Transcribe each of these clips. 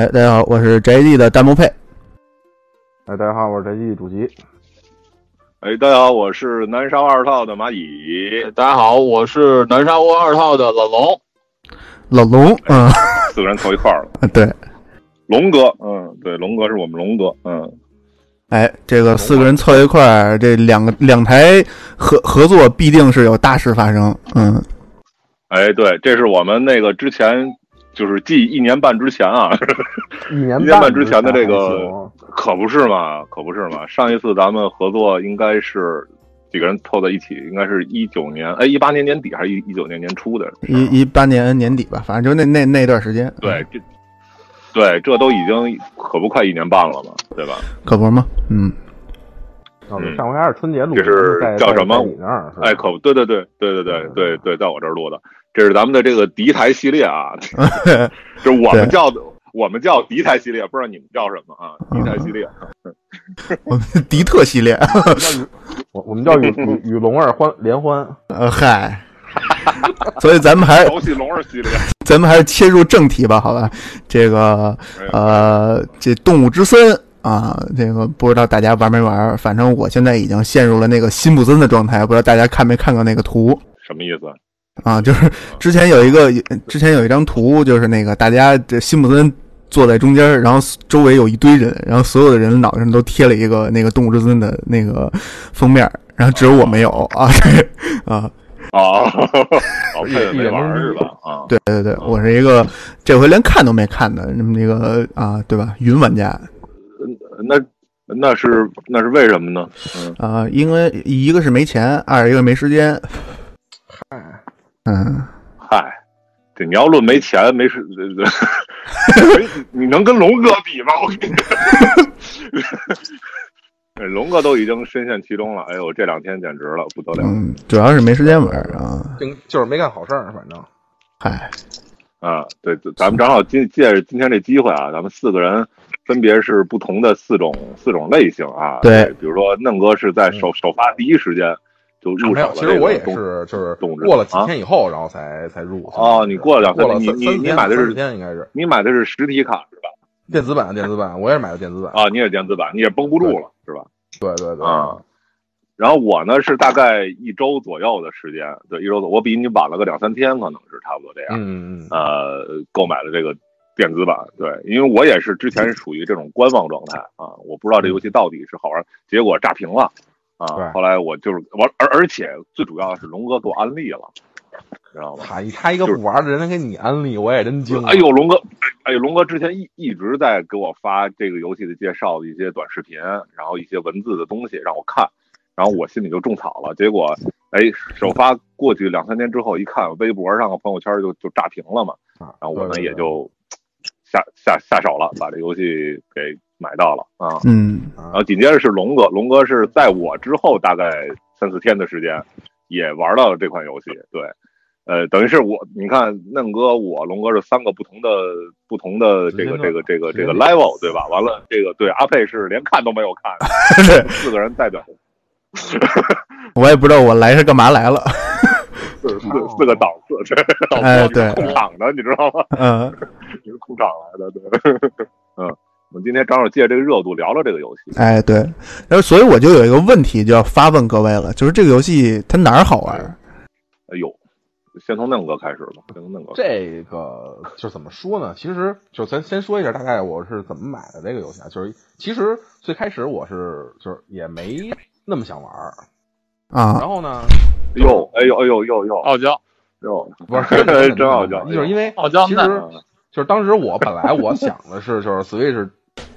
哎，大家好，我是宅地的弹幕配。哎，大家好，我是宅地主席。哎，大家好，我是南沙二套的蚂蚁。大家好，我是南沙窝二套的老龙。老龙，嗯，四个人凑一块儿了。对，龙哥，嗯，对，龙哥是我们龙哥，嗯。哎，这个四个人凑一块儿，这两个两台合合作必定是有大事发生，嗯。哎，对，这是我们那个之前，就是继一年半之前啊，一年半之前的这个，可不是嘛，可不是嘛。上一次咱们合作应该是几个人凑在一起，应该是一九年，哎，一八年年底还是一一九年年初的？一一八年年底吧，反正就那那那段时间。对，这。对，这都已经可不快一年半了嘛，对吧？可不吗？嗯。上回还是春节录，这是叫什么？你那儿？哎，可对对对对对对对对，在我这儿录的。这是咱们的这个敌台系列啊，就我们叫的我们叫敌台系列，不知道你们叫什么啊？敌台系列，我们敌特系列，我我们叫与与与龙儿欢联欢。呃，嗨。所以咱们还游戏龙儿系列，咱们还是切入正题吧，好吧？这个呃，这动物之森啊，这个不知道大家玩没玩？反正我现在已经陷入了那个辛普森的状态，不知道大家看没看过那个图？什么意思？啊，就是之前有一个，之前有一张图，就是那个大家这辛普森坐在中间，然后周围有一堆人，然后所有的人脑袋上都贴了一个那个动物之森的那个封面，然后只有我没有啊，啊。哦，配没玩是吧？啊，对对对，我是一个这回连看都没看的那么一个啊，对吧？云玩家，那那是那是为什么呢？啊，因为一个是没钱，二一个没时间。嗨，嗯，嗨，这你要论没钱没时，你能跟龙哥比吗？我跟你。龙哥都已经深陷其中了，哎呦，这两天简直了，不得了。嗯，主要是没时间玩啊，就就是没干好事儿，反正。嗨，啊，对，咱们正好今借着今天这机会啊，咱们四个人分别是不同的四种四种类型啊。对，比如说嫩哥是在首首发第一时间就入手了。其实我也是，就是过了几天以后，然后才才入。哦，你过了两天，你你你买的是天应该是你买的是实体卡是吧？电子版，电子版，我也是买的电子版啊，你也是电子版，你也绷不住了是吧？对对对啊，然后我呢是大概一周左右的时间，对一周左我比你晚了个两三天，可能是差不多这样。嗯嗯呃，购买了这个电子版，对，因为我也是之前是处于这种观望状态啊，我不知道这游戏到底是好玩，结果炸屏了啊。后来我就是玩，而而且最主要的是龙哥给我安利了。知道吗？他他一个不玩的人能给你安利，我也真惊。哎呦，龙哥，哎呦，龙哥之前一一直在给我发这个游戏的介绍的一些短视频，然后一些文字的东西让我看，然后我心里就种草了。结果，哎，首发过去两三天之后，一看微博上和朋友圈就就炸屏了嘛，然后我呢也就下下下手了，把这游戏给买到了啊。嗯，然后紧接着是龙哥，龙哥是在我之后大概三四天的时间也玩到了这款游戏，对。呃，等于是我，你看嫩哥，我龙哥是三个不同的不同的这个这个这个这个 level，对吧？完了，这个对阿佩是连看都没有看，四个人代表，我也不知道我来是干嘛来了，四四四个档次，这哎，对，控场的，你知道吗？嗯，你是控场来的，对，嗯，我们今天正好借这个热度聊聊这个游戏，哎，对，然后所以我就有一个问题就要发问各位了，就是这个游戏它哪儿好玩？哎呦。先从嫩哥开始吧。先从嫩哥。这个就怎么说呢？其实就咱先说一下，大概我是怎么买的这个游戏啊。就是其实最开始我是就是也没那么想玩啊。然后呢，哟，哎呦，哎呦，呦呦，傲娇，哟，不是真 傲娇，就是因为傲娇。其实就是当时我本来我想的是，就是 Switch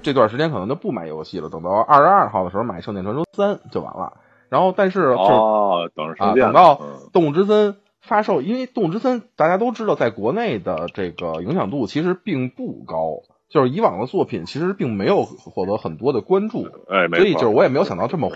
这段时间可能就不买游戏了，等到二十二号的时候买《圣剑传说三》就完了。然后但是哦，等啊，等到《动物之森》。发售，因为《动物之森》大家都知道，在国内的这个影响度其实并不高，就是以往的作品其实并没有获得很多的关注，哎，所以就是我也没有想到这么火，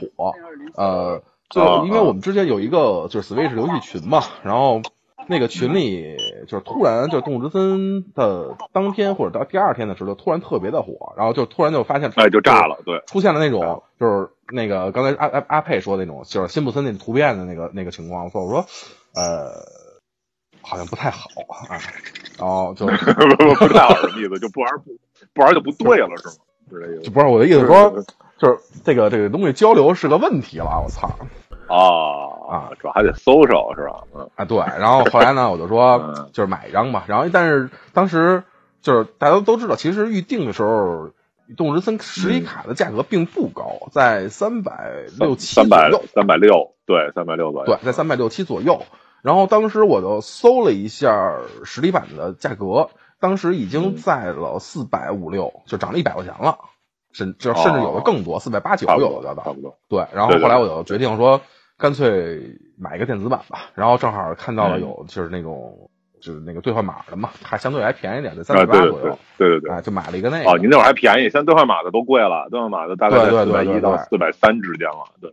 呃，就因为我们之前有一个就是 Switch 游戏群嘛，然后那个群里就是突然就《动物之森》的当天或者到第二天的时候，突然特别的火，然后就突然就发现，哎，就炸了，对，出现了那种就是那个刚才阿阿阿佩说那种就是辛普森那图片的那个那个情况，所以我说。呃，好像不太好啊。然后，就 不不不知道什么意思，就不玩不不玩就不对了是吗？是这意思就不是我的意思说，就是这个这个东西交流是个问题了，我操啊啊，主要还得搜搜是吧？嗯啊！对，然后后来呢，我就说 嗯就是买一张吧，然后但是当时就是大家都知道，其实预定的时候，动之森实体卡的价格并不高，在三百六七三百六三百六，对，三百六左右。对，在三百六七左右。然后当时我就搜了一下实体版的价格，当时已经在了四百五六，就涨了一百块钱了，甚至甚至有的更多，四百八九有的到。差不多。对，然后后来我就决定说，干脆买一个电子版吧。然后正好看到了嗯有就是那种就是那个兑换码的嘛，还相对还便宜点，在三啊，百八左右。对对对。哎，就买了一个那个。哦，您那会儿还便宜，现在兑换码的都贵了，兑换码的大概对对在四百一到四百三之间了。对，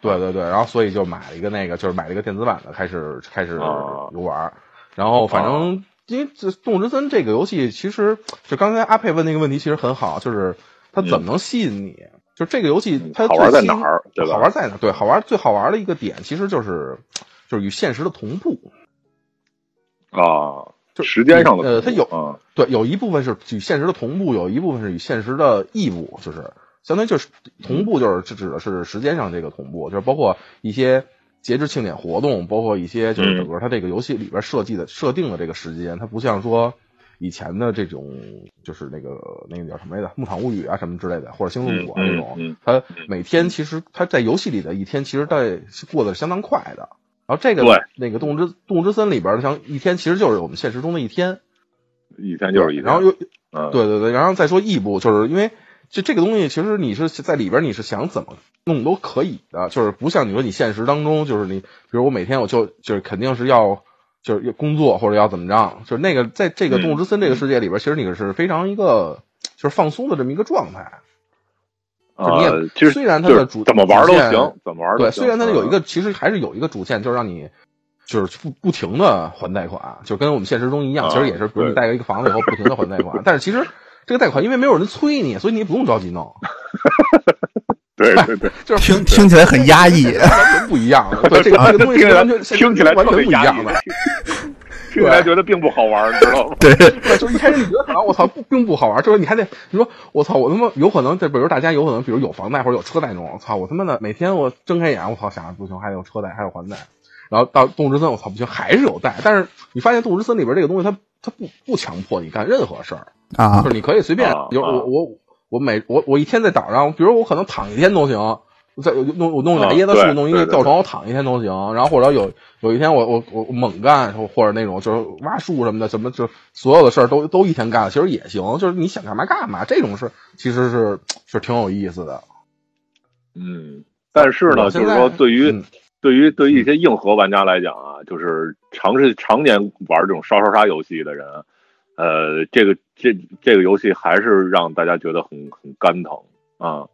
对对对，然后所以就买了一个那个，就是买了一个电子版的，开始开始哦游玩儿。然后反正因为这《动物之森》这个游戏，其实就刚才阿佩问那个问题，其实很好，就是它怎么能吸引你？就这个游戏它嗯好玩在哪儿对吧好玩在哪儿？对，好玩最好玩的一个点，其实就是就是与现实的同步。啊，就时间上的呃，它有嗯对，有一部分是与现实的同步，有一部分是与现实的异步，就是相当于就是同步，就是这指的是时间上这个同步，就是包括一些节日庆典活动，包括一些就是嗯整个它这个游戏里边设计的设定的这个时间，它不像说以前的这种就是那个那个叫什么来着，《牧场物语》啊什么之类的，或者《星露谷》啊嗯这种，嗯它每天其实他在游戏里的一天，其实在过得相当快的。然后这个那个《动物之动物之森》里边的像一天，其实就是我们现实中的一天。一天就是一天。然后又嗯，对对对，然后再说异步，就是因为就这个东西，其实你是在里边你是想怎么弄都可以的，就是不像你说你现实当中，就是你比如我每天我就就是肯定是要就是要工作或者要怎么着，就是那个在这个嗯动物之森这个世界里边，其实你是非常一个就是放松的这么一个状态。啊你也呃，其实虽然它的主怎么玩都行，怎么玩都对，虽然它有一嗯。个，其实还是有一个主线，就是让你就是不不停的还贷款，就跟我们现实中一样，啊其实也是，比如你贷一个房子以后不停的还贷款，但是其实这个贷款因为没有人催你，所以你也不用着急弄，对对对，就是听听起来很压抑。完全不一样的。对，这个 这个东西是完全听起来完全不一样的。，听起来 觉得并不好玩，你知道吗？对，对，就一开始你觉得可能我操不并不好玩，就是你还得你说我操我他妈有可能这比如大家有可能比如有房贷或者有车贷那种，我操我他妈的每天我睁开眼我操想着不行还有车贷还有还贷，然后到动物之森我操不行还是有贷，但是你发现动物之森里边这个东西它它不不强迫你干任何事儿，啊就是你可以随便啊，比如啊我我我每我我一天在岛上，比如我可能躺一天都行。在我弄我弄俩啊椰子树，弄一个吊床，我躺一天都行。然后或者有有一天我我我我猛干，或者那种就是挖树什么的，什么就所有的事儿都都一天干，其实也行。就是你想干嘛干嘛，这种事其实是是挺有意思的。嗯，但是呢，就是说对于嗯对于对于一些硬核玩家来讲啊，就是尝试常年玩这种刷刷刷游戏的人，呃，这个这这个游戏还是让大家觉得很很肝疼啊，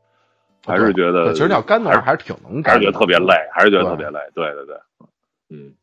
还是觉得其实你要干的还是，挺能还干的，是觉得特别累，还是觉得特别累，对对对，嗯，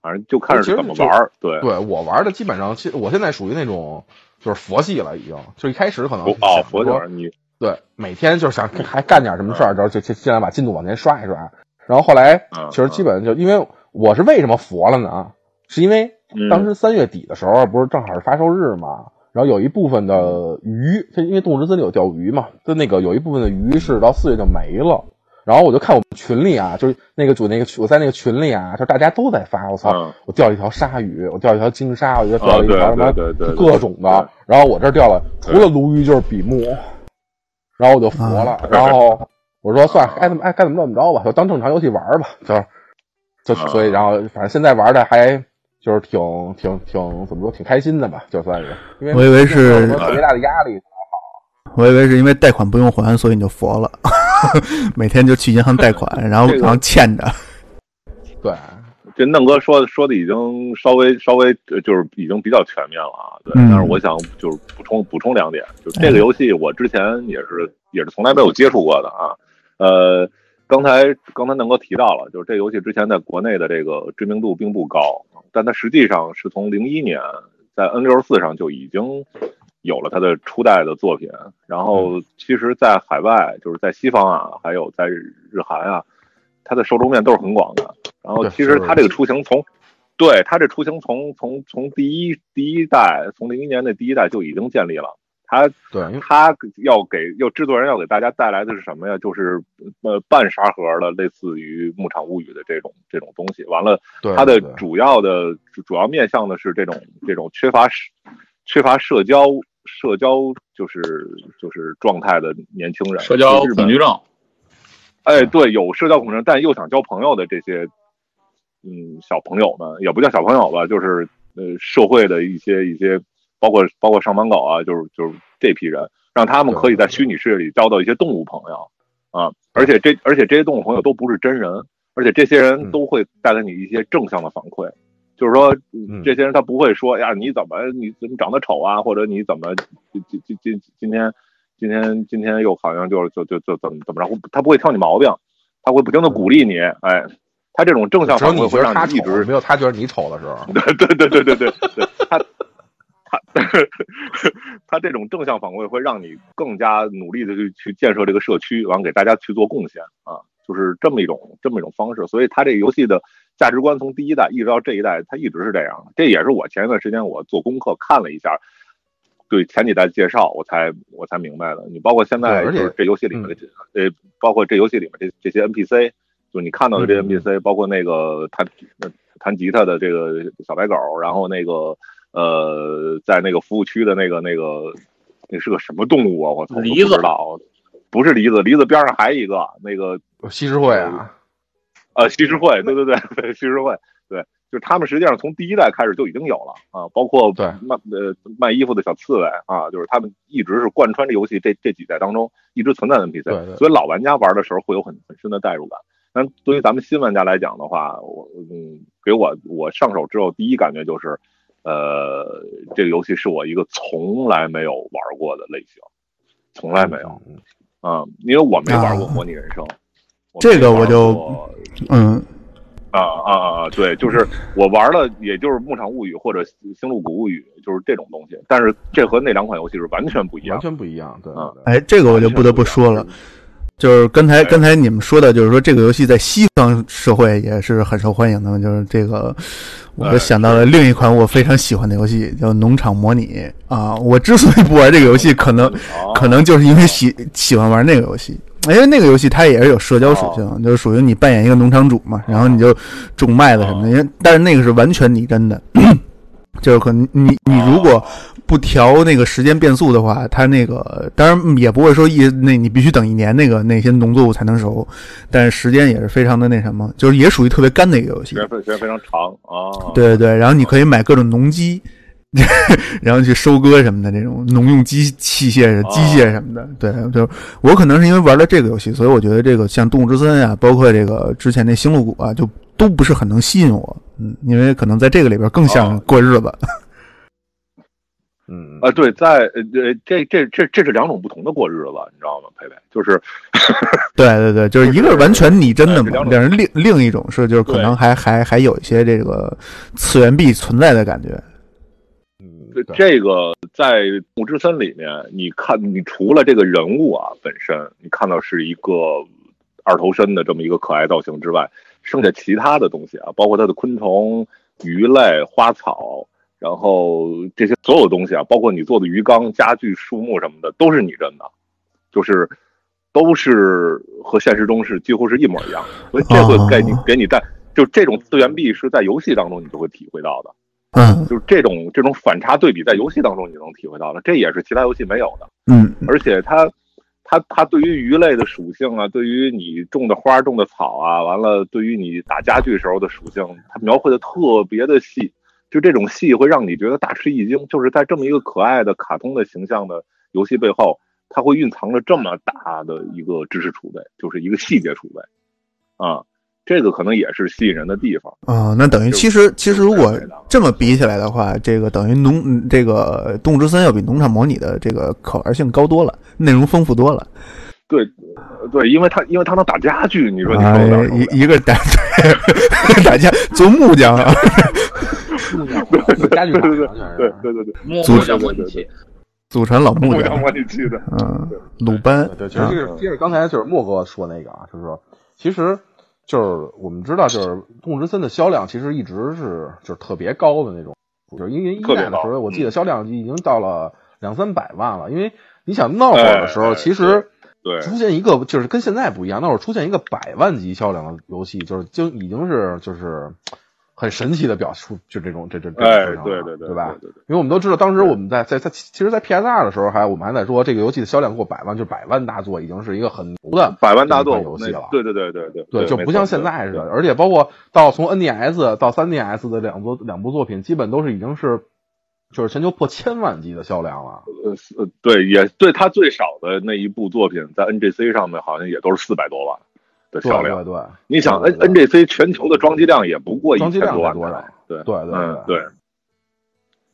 反正就看是怎么玩儿，对，对我玩的基本上，其实我现在属于那种就是佛系了，已经。就一开始可能哦佛系你对，每天就是想还干点什么事儿，然后就就尽量把进度往前刷一刷。然后后来嗯其实基本就因为我是为什么佛了呢？是因为嗯当时三月底的时候，不是正好是发售日嘛，然后有一部分的鱼，就因为动物之森里有钓鱼嘛，就那个有一部分的鱼是到四月就没了。然后我就看我们群里啊，就是那个主那个我在那个群里啊，就大家都在发，我操，嗯。我钓一条鲨鱼，我钓一条金鲨，我就钓啊了一条什么各种的，然后我这儿钓了除了鲈鱼就是比目，然后我就服了，啊。然后我说算了，该怎么爱该怎么怎么着吧，就当正常游戏玩吧，就是。就啊。所以然后反正现在玩的还就是挺挺挺怎么说挺开心的吧，就算是，因为我以为是特别大的压力，我以为是因为贷款不用还，所以你就佛了，每天就去银行贷款，然后然后欠着。对。这嫩哥说说的已经稍微稍微呃就是已经比较全面了啊，对。嗯但是我想就是补充补充两点，就这个游戏我之前也是也是从来没有接触过的啊。呃，刚才刚才嫩哥提到了，就是这游戏之前在国内的这个知名度并不高，但它实际上是从零一年在 N 六四上就已经有了它的初代的作品，然后其实，在海外就是在西方啊，还有在日韩啊，它的受众面都是很广的。然后其实它这个雏形从对它这雏形从从从第一第一代，从零一年的第一代就已经建立了。它对，因为它要给要制作人要给大家带来的是什么呀？就是呃半沙盒的，类似于《牧场物语》的这种这种东西。完了，对它的主要的主主要面向的是这种这种缺乏社缺乏社交社交就是就是状态的年轻人，社交恐惧症，哎，对，有社交恐惧症，但又想交朋友的这些，嗯，小朋友们也不叫小朋友吧，就是呃，社会的一些一些，包括包括上班狗啊，就是就是这批人，让他们可以在虚拟世界里交到一些动物朋友啊，而且这而且这些动物朋友都不是真人，而且这些人嗯都会带给你一些正向的反馈。就是说，嗯这些人他不会说呀，你怎么你怎么长得丑啊，或者你怎么今今今今今天今天今天又好像就就就就怎么怎么着，他不会挑你毛病，他会不停的鼓励你，哎，他这种正向反馈会让你一直丑，没有他觉得你丑的时候。对对对对对对对，他他 他这种正向反馈会让你更加努力的去去建设这个社区，完给大家去做贡献啊，就是这么一种这么一种方式。所以他这个游戏的价值观从第一代一直到这一代，它一直是这样。这也是我前一段时间我做功课看了一下。对前几代介绍，我才我才明白的。你包括现在就是这游戏里面的这、呃，包括这游戏里面这这些 NPC，就你看到的这些嗯 NPC，、包括那个弹呃弹吉他的这个小白狗，然后那个呃，在那个服务区的那个那个那是个什么动物啊？我操，梨子不知道，不是梨子，梨子边上还有一个那个西施会啊，呃西施会，对对对对，西施会，对，就是他们实际上从第一代开始就已经有了啊，包括对卖呃卖衣服的小刺猬啊，就是他们一直是贯穿这游戏这这几代当中一直存在的 NPC，对对所以老玩家玩的时候会有很很深的代入感。但对于咱们新玩家来讲的话，我嗯，给我我上手之后第一感觉就是，呃，这个游戏是我一个从来没有玩过的类型，从来没有。嗯。啊、因为我没玩过啊模拟人生，我这个我就嗯，啊啊啊啊！对，就是我玩的，也就是《牧场物语》或者《星露谷物语》，就是这种东西。但是这和那两款游戏是完全不一样完。全不一样，对对啊。哎，这个我就不得不说了，就是刚才哎刚才你们说的，就是说这个游戏在西方社会也是很受欢迎的，就是这个，我就想到了另一款我非常喜欢的游戏，叫《农场模拟》啊。我之所以不玩这个游戏，可能啊可能就是因为喜喜欢玩那个游戏，因为那个游戏它也是有社交属性，就是属于你扮演一个农场主嘛，然后你就种麦子什么的。因为但是那个是完全拟真的，就是可能你你如果不调那个时间变速的话，它那个当然也不会说一那你必须等一年那个那些农作物才能熟，但是时间也是非常的那什么，就是也属于特别干的一个游戏时。间时间非常长啊。对对对，然后你可以买各种农机，然后去收割什么的这种农用机器械、机械什么的。对，就我可能是因为玩了这个游戏，所以我觉得这个像《动物之森》啊，包括这个之前那《星露谷》啊，就都不是很能吸引我。嗯，因为可能在这个里边更像哦过日子。嗯啊，对，在呃呃，这这这这是两种不同的过日子，你知道吗？佩佩，就是 对对对，就是一个是完全拟真的两，人另另一种是就是可能还还还有一些这个次元壁存在的感觉。嗯，这个在《木之森》里面，你看，你除了这个人物啊本身，你看到是一个二头身的这么一个可爱造型之外，剩下其他的东西啊，包括它的昆虫、鱼类、花草，然后这些所有东西啊，包括你做的鱼缸、家具、树木什么的，都是拟真的，就是都是和现实中是几乎是一模一样的，所以这会给你哦给你带，就这种资源币是在游戏当中你就会体会到的。嗯就是这种这种反差对比，在游戏当中你能体会到的，这也是其他游戏没有的。嗯而且它，它它对于鱼类的属性啊，对于你种的花、种的草啊，完了，对于你打家具时候的属性，它描绘的特别的细。就这种细会让你觉得大吃一惊，就是在这么一个可爱的卡通的形象的游戏背后，它会蕴藏着这么大的一个知识储备，就是一个细节储备啊。这个可能也是吸引人的地方。啊、那等于其实其实如果这么比起来的话，这个等于农嗯这个《动物之森》要比农场模拟的这个可玩性高多了，内容丰富多了。对，呃对，因为它因为它能打家具，你说你受哎得了受不了？一一个打 打家做木匠啊，家具厂对对对对对对对，木组匠模拟器，祖传老木木匠匠，模拟器的，嗯，鲁班对，其实这个接着刚才就是莫哥说那个啊，就是说，其实就是我们知道，就是《动物之森》的销量其实一直是就是特别高的那种，就是因为一代的时候，我记得销量已经到了两三百万了。因为你想那会儿的时候，其实对。出现一个就是跟现在不一样，那会儿出现一个百万级销量的游戏，就是就已经是就是很神奇的表述，就这种这这这种哎对对对对吧？对对对因为我们都知道，当时我们在在在其实，在 PS 二的时候还我们还在说这个游戏的销量过百万，就百万大作，已经是一个很牛的百万大作游戏了。对对对对对对，就不像现在似的，而且包括到从 NDS 到 3DS 的两作两部作品，基本都是已经是就是全球破千万级的销量了。呃呃对，也对他最少的那一部作品在 NGC 上面好像也都是四百多万的对销量。对对你想 N N G C 全球的装机量也不过一多万台才多少？对对对嗯对，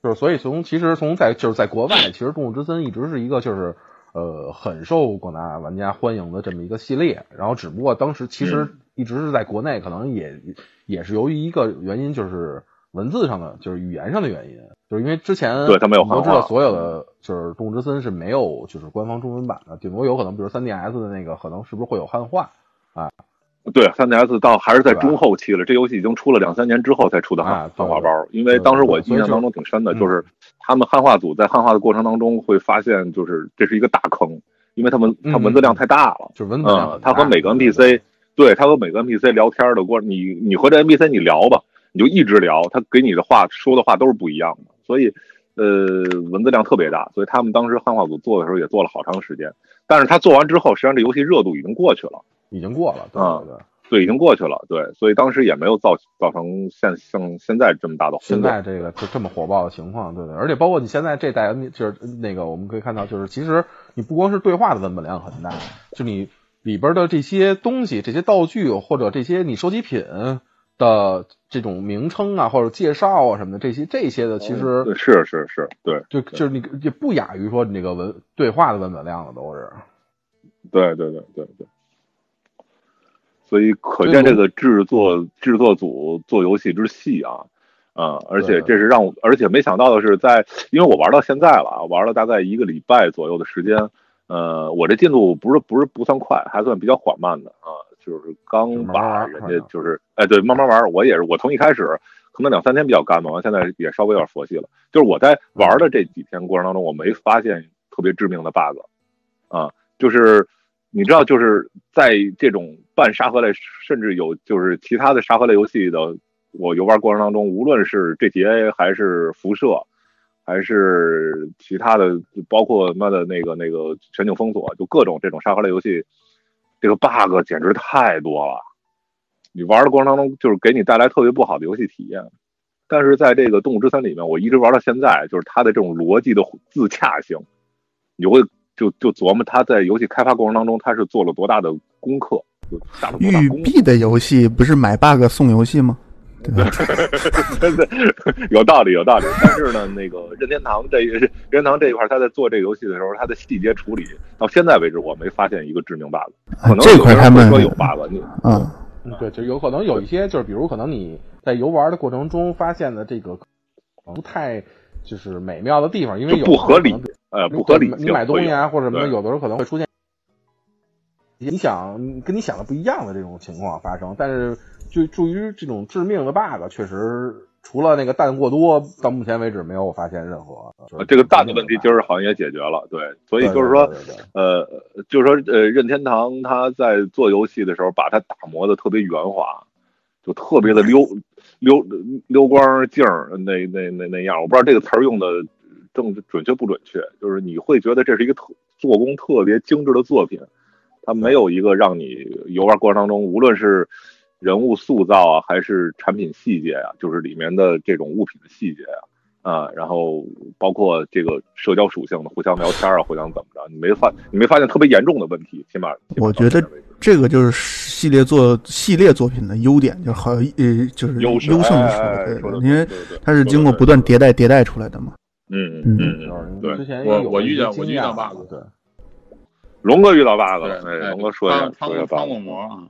就是所以从其实从在就是在国外，其实《动物之森》一直是一个就是呃很受广大玩家欢迎的这么一个系列。然后只不过当时其实嗯一直是在国内，可能也也是由于一个原因，就是文字上的就是语言上的原因，就是因为之前对它没有我们都知道所有的就是《动物之森》是没有就是官方中文版的，顶多有可能比如 3DS 的那个可能是不是会有汉化。对，3DS 到还是在中后期了，这游戏已经出了两三年之后才出的汉啊汉化包。因为当时我印象当中挺深的，就是他们汉化组在汉化的过程当中会发现，就是这是一个大坑，因为他们他文字量太大了。就是文字量他和每个 NPC，对他和每个 NPC 聊天的过，你你和这 NPC 你聊吧，你就一直聊，他给你的话说的话都是不一样的，所以呃文字量特别大，所以他们当时汉化组做的时候也做了好长时间，但是他做完之后，实际上这游戏热度已经过去了，已经过了，对啊对对。对，已经过去了，对，所以当时也没有造造成现像现在这么大的。现在这个就这么火爆的情况，对对，而且包括你现在这代，就是那个我们可以看到，就是其实你不光是对话的文本量很大，就你里边的这些东西、这些道具或者这些你收集品的这种名称啊，或者介绍啊什么的，这些这些的其实对是是是，对就就是你也不亚于说你这个文对话的文本量了，都是。对对对对对。所以可见这个制作制作组做游戏之细啊，啊、而且这是让我，而且没想到的是在，因为我玩到现在了啊，玩了大概一个礼拜左右的时间，呃，我这进度不是不是不算快，还算比较缓慢的啊，就是刚把人家就是，哎，对，慢慢玩，我也是，我从一开始可能两三天比较干嘛，完现在也稍微有点佛系了，就是我在玩的这几天过程当中，我没发现特别致命的 bug，啊，就是。你知道，就是在这种半沙盒类，甚至有就是其他的沙盒类游戏的，我游玩过程当中，无论是 GTA 还是辐射，还是其他的，包括他妈的那个那个全景封锁，就各种这种沙盒类游戏，这个 bug 简直太多了。你玩的过程当中，就是给你带来特别不好的游戏体验。但是在这个《动物之森》里面，我一直玩到现在，就是它的这种逻辑的自洽性，你会。就就琢磨他在游戏开发过程当中，他是做了多大的功课，就下了多大育功夫。碧的游戏不是买 bug 送游戏吗？对吧？真 的有道理，有道理。但是呢，那个任天堂这任天堂这一块，他在做这个游戏的时候，他的细节处理到现在为止，我没发现一个致命 bug。可能这块他们说有 bug，你嗯，对，就有可能有一些，就是比如可能你在游玩的过程中发现的这个不太就是美妙的地方，因为有不合理。呃，不合理。你买东西啊，或者什么的，有的时候可能会出现你想跟你想的不一样的这种情况发生。但是就至于这种致命的 bug，确实除了那个蛋过多，到目前为止没有发现任何。呃这个蛋的问题今儿好像也解决了，对，所以就是说，呃，就是说，呃，任天堂他在做游戏的时候，把它打磨的特别圆滑，就特别的溜 溜溜光镜儿，那那那那样，我不知道这个词儿用的。正准确不准确？就是你会觉得这是一个特做工特别精致的作品，它没有一个让你游玩过程当中，无论是人物塑造啊，还是产品细节啊，就是里面的这种物品的细节啊，啊，然后包括这个社交属性的互相聊天啊，互相怎么着，你没发你没发现特别严重的问题？起码我觉得这个就是系列作系列作品的优点，就好呃就是优优胜的时，因为它是经过不断迭代迭代出来的嘛。嗯嗯嗯，对，之前我我遇见我遇到 bug，对，龙哥遇到 bug 了，对，龙哥说一下，穿过穿过膜啊，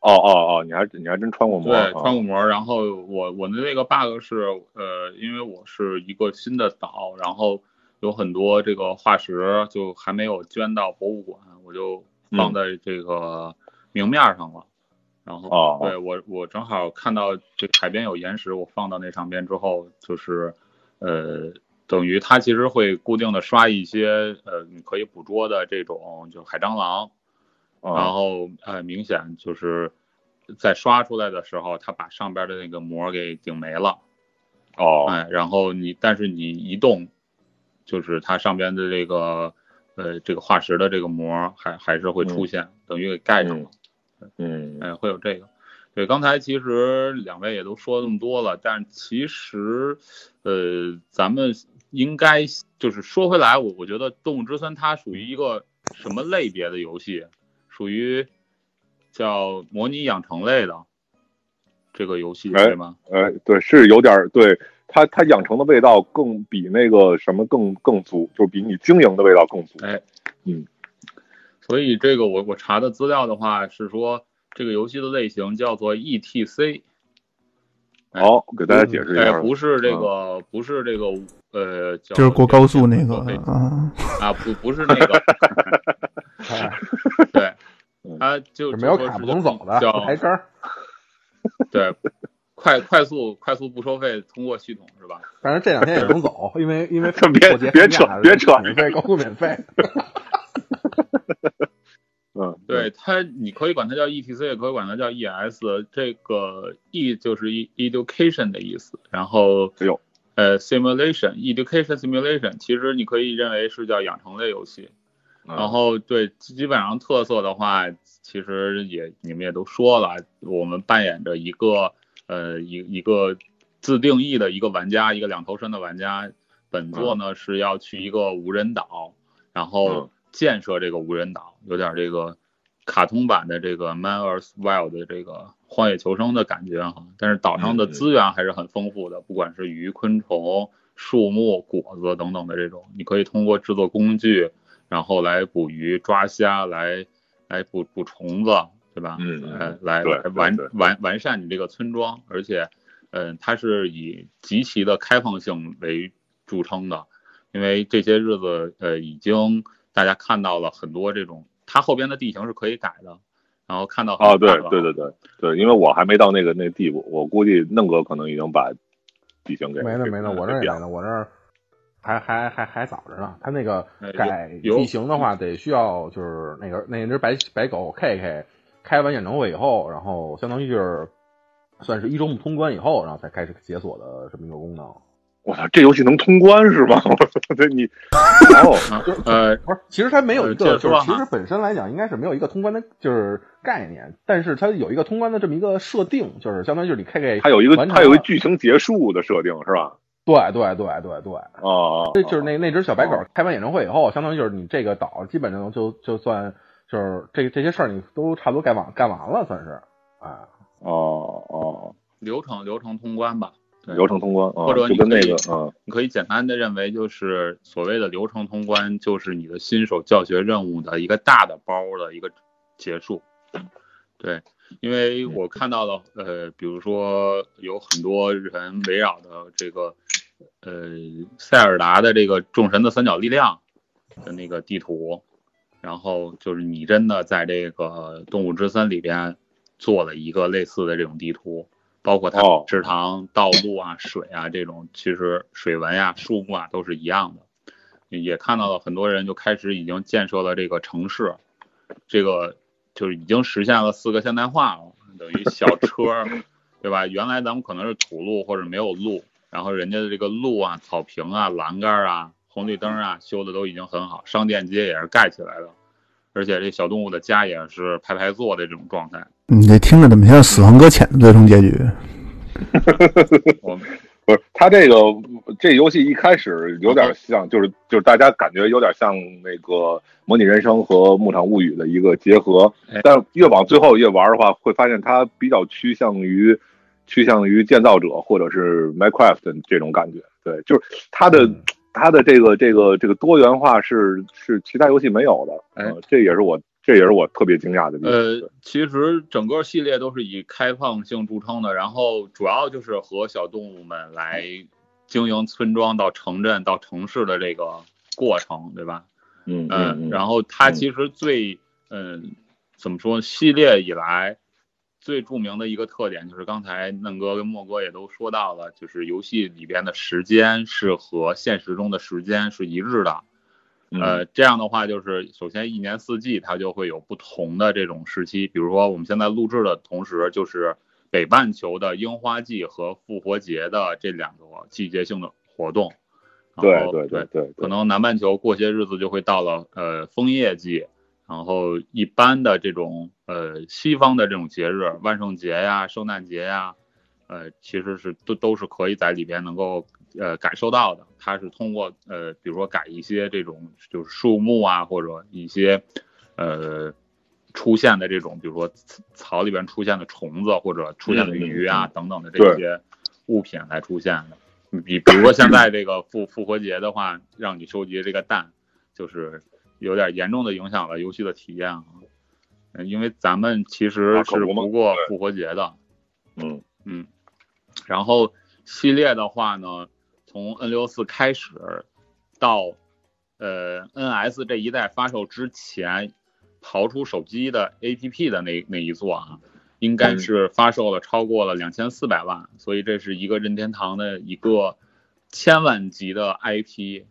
哦哦哦，你还你还真穿过膜，对，穿过膜，然后我我的那个 bug 是呃，因为我是一个新的岛，然后有很多这个化石就还没有捐到博物馆，我就放在这个明面上了，然后哦。对我我正好看到这海边有岩石，我放到那上边之后，就是呃，等于它其实会固定的刷一些呃你可以捕捉的这种就海蟑螂，然啊后呃明显就是在刷出来的时候，它把上边的那个膜给顶没了，哦。哎，然后你但是你一动，就是它上边的这个呃这个化石的这个膜还还是会出现，等于给盖上了。嗯哎，会有这个。对，刚才其实两位也都说那么多了，但其实，呃，咱们应该就是说回来，我我觉得《动物之森》它属于一个什么类别的游戏？属于叫模拟养成类的这个游戏，哎对吗？哎对是有点儿对它它养成的味道更比那个什么更更足，就是比你经营的味道更足。哎，嗯，所以这个我我查的资料的话是说，这个游戏的类型叫做 ETC。哎好，给大家解释一哎，下。不是这个，不是这个，呃，叫就是过高速那个飞啊，啊，不不是那个，对，它就没有卡不能走的，叫不抬杆儿。对，快快速快速不收费通过系统是吧？反正这两天也能走，因为因为别过节别扯别扯免费高速免费。嗯，对它，你可以管它叫 ETC，也可以管它叫 ES。这个 E 就是 e education 的意思，然后哎呦，呃 simulation education simulation，其实你可以认为是叫养成类游戏。嗯然后对基本上特色的话，其实也你们也都说了，我们扮演着一个呃一一个自定义的一个玩家，一个两头身的玩家。本作呢是要去一个无人岛，然后嗯建设这个无人岛，有点这个卡通版的这个 Man vs Wild 的这个荒野求生的感觉哈。但是岛上的资源还是很丰富的，不管是鱼、昆虫、树木、果子等等的这种，你可以通过制作工具。然后来捕鱼、抓虾，来来捕捕虫子，对吧？嗯来来完完完善你这个村庄，而且，嗯、它是以极其的开放性为著称的，因为这些日子，呃，已经大家看到了很多这种，它后边的地形是可以改的，然后看到很哦，对对对对对，因为我还没到那个那地步，我估计弄哥可能已经把地形给没了没了，我这儿给变了。也没呢，我这儿还还还还早着呢。他那个改有地形的话，得需要就是那个那只白白狗 K K 开完演唱会以后，然后相当于就是算是一周目通关以后，然后才开始解锁的这么一个功能。我操，这游戏能通关是吗？这你 哦，啊呃，不是，其实它没有一呃个，就是其实本身来讲，应该是没有一个通关的，就是概念，但是它有一个通关的这么一个设定，就是相当于就是你开开它有一个它有一个剧情结束的设定是吧？对对对对对，哦，这就是那那只小白狗哦开完演唱会以后，相当于就是你这个岛基本上就就算就是这这些事儿你都差不多干完干完了，算是啊。哦哦，流程流程通关吧，对流程通关啊，或者你跟那个嗯你可以简单的认为，就是所谓的流程通关，就是你的新手教学任务的一个大的包的一个结束。对，因为我看到了，呃，比如说有很多人围绕的这个，呃，塞尔达的这个众神的三角力量的那个地图，然后就是你真的在这个动物之森里边做了一个类似的这种地图，包括它哦池塘、道路啊、水啊这种，其实水文呀、树木啊都是一样的。也看到了很多人就开始已经建设了这个城市，这个就是已经实现了四个现代化了，等于小 车，对吧？原来咱们可能是土路或者没有路，然后人家的这个路啊、草坪啊、栏杆啊、红绿灯啊修的都已经很好，商店街也是盖起来的，而且这小动物的家也是排排坐的这种状态。你这听着怎么像《死亡搁浅》的最终结局？不是，它这个这游戏一开始有点像，就是就是大家感觉有点像那个《模拟人生》和《牧场物语》的一个结合哎，但越往最后越玩的话，会发现它比较趋向于趋向于建造者或者是 Minecraft 这种感觉。对，就是它的嗯它的这个这个这个多元化是是其他游戏没有的，哎。呃这也是我这也是我特别惊讶的地方。呃，其实整个系列都是以开放性著称的，然后主要就是和小动物们来经营村庄到城镇到城市的这个过程，对吧？嗯然后它嗯。其实最嗯怎么说，系列以来最著名的一个特点就是刚才嫩哥跟莫哥也都说到了，就是游戏里边的时间是和现实中的时间是一致的。嗯呃，这样的话就是首先一年四季它就会有不同的这种时期，比如说我们现在录制的同时，就是北半球的樱花季和复活节的这两个季节性的活动。对对对对，可能南半球过些日子就会到了呃枫叶季，然后一般的这种呃西方的这种节日，万圣节呀、圣诞节呀，呃其实是都都是可以在里边能够呃感受到的。它是通过呃比如说改一些这种就是树木啊，或者一些呃出现的这种，比如说草草里边出现的虫子或者出现的鱼啊、等等的这些物品来出现的。比比如说现在这个复复活节的话，让你收集这个蛋，就是有点严重的影响了游戏的体验啊。嗯因为咱们其实是不过复活节的，嗯嗯，然后系列的话呢，从 N 六四开始到呃 NS 这一代发售之前，刨出手机的 APP 的那那一座啊，应该是发售了超过了两千四百万，所以这是一个任天堂的一个千万级的 IP。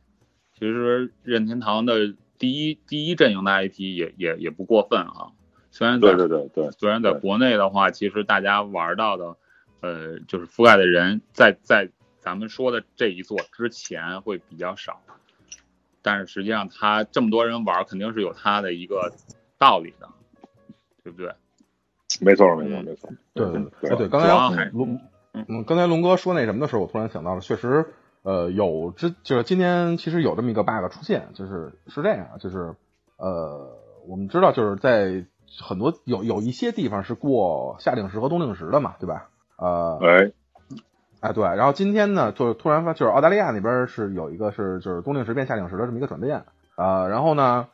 其实任天堂的第一第一阵营的 IP 也也也不过分啊，虽然在对对对对，虽然在国内的话，其实大家玩到的，呃，就是覆盖的人在在咱们说的这一座之前会比较少，但是实际上他这么多人玩，肯定是有他的一个道理的，对不对？没错没错嗯没错，对对对刚才龙嗯嗯，刚才龙哥说那什么的时候，我突然想到了，确实，呃，有之就是今天其实有这么一个 bug 出现，就是是这样，就是呃，我们知道就是在很多有有一些地方是过夏令时和冬令时的嘛，对吧？呃，哎，哎，对，然后今天呢，就是突然发，就是澳大利亚那边是有一个是就是冬令时变夏令时的这么一个转变，呃，然后呢，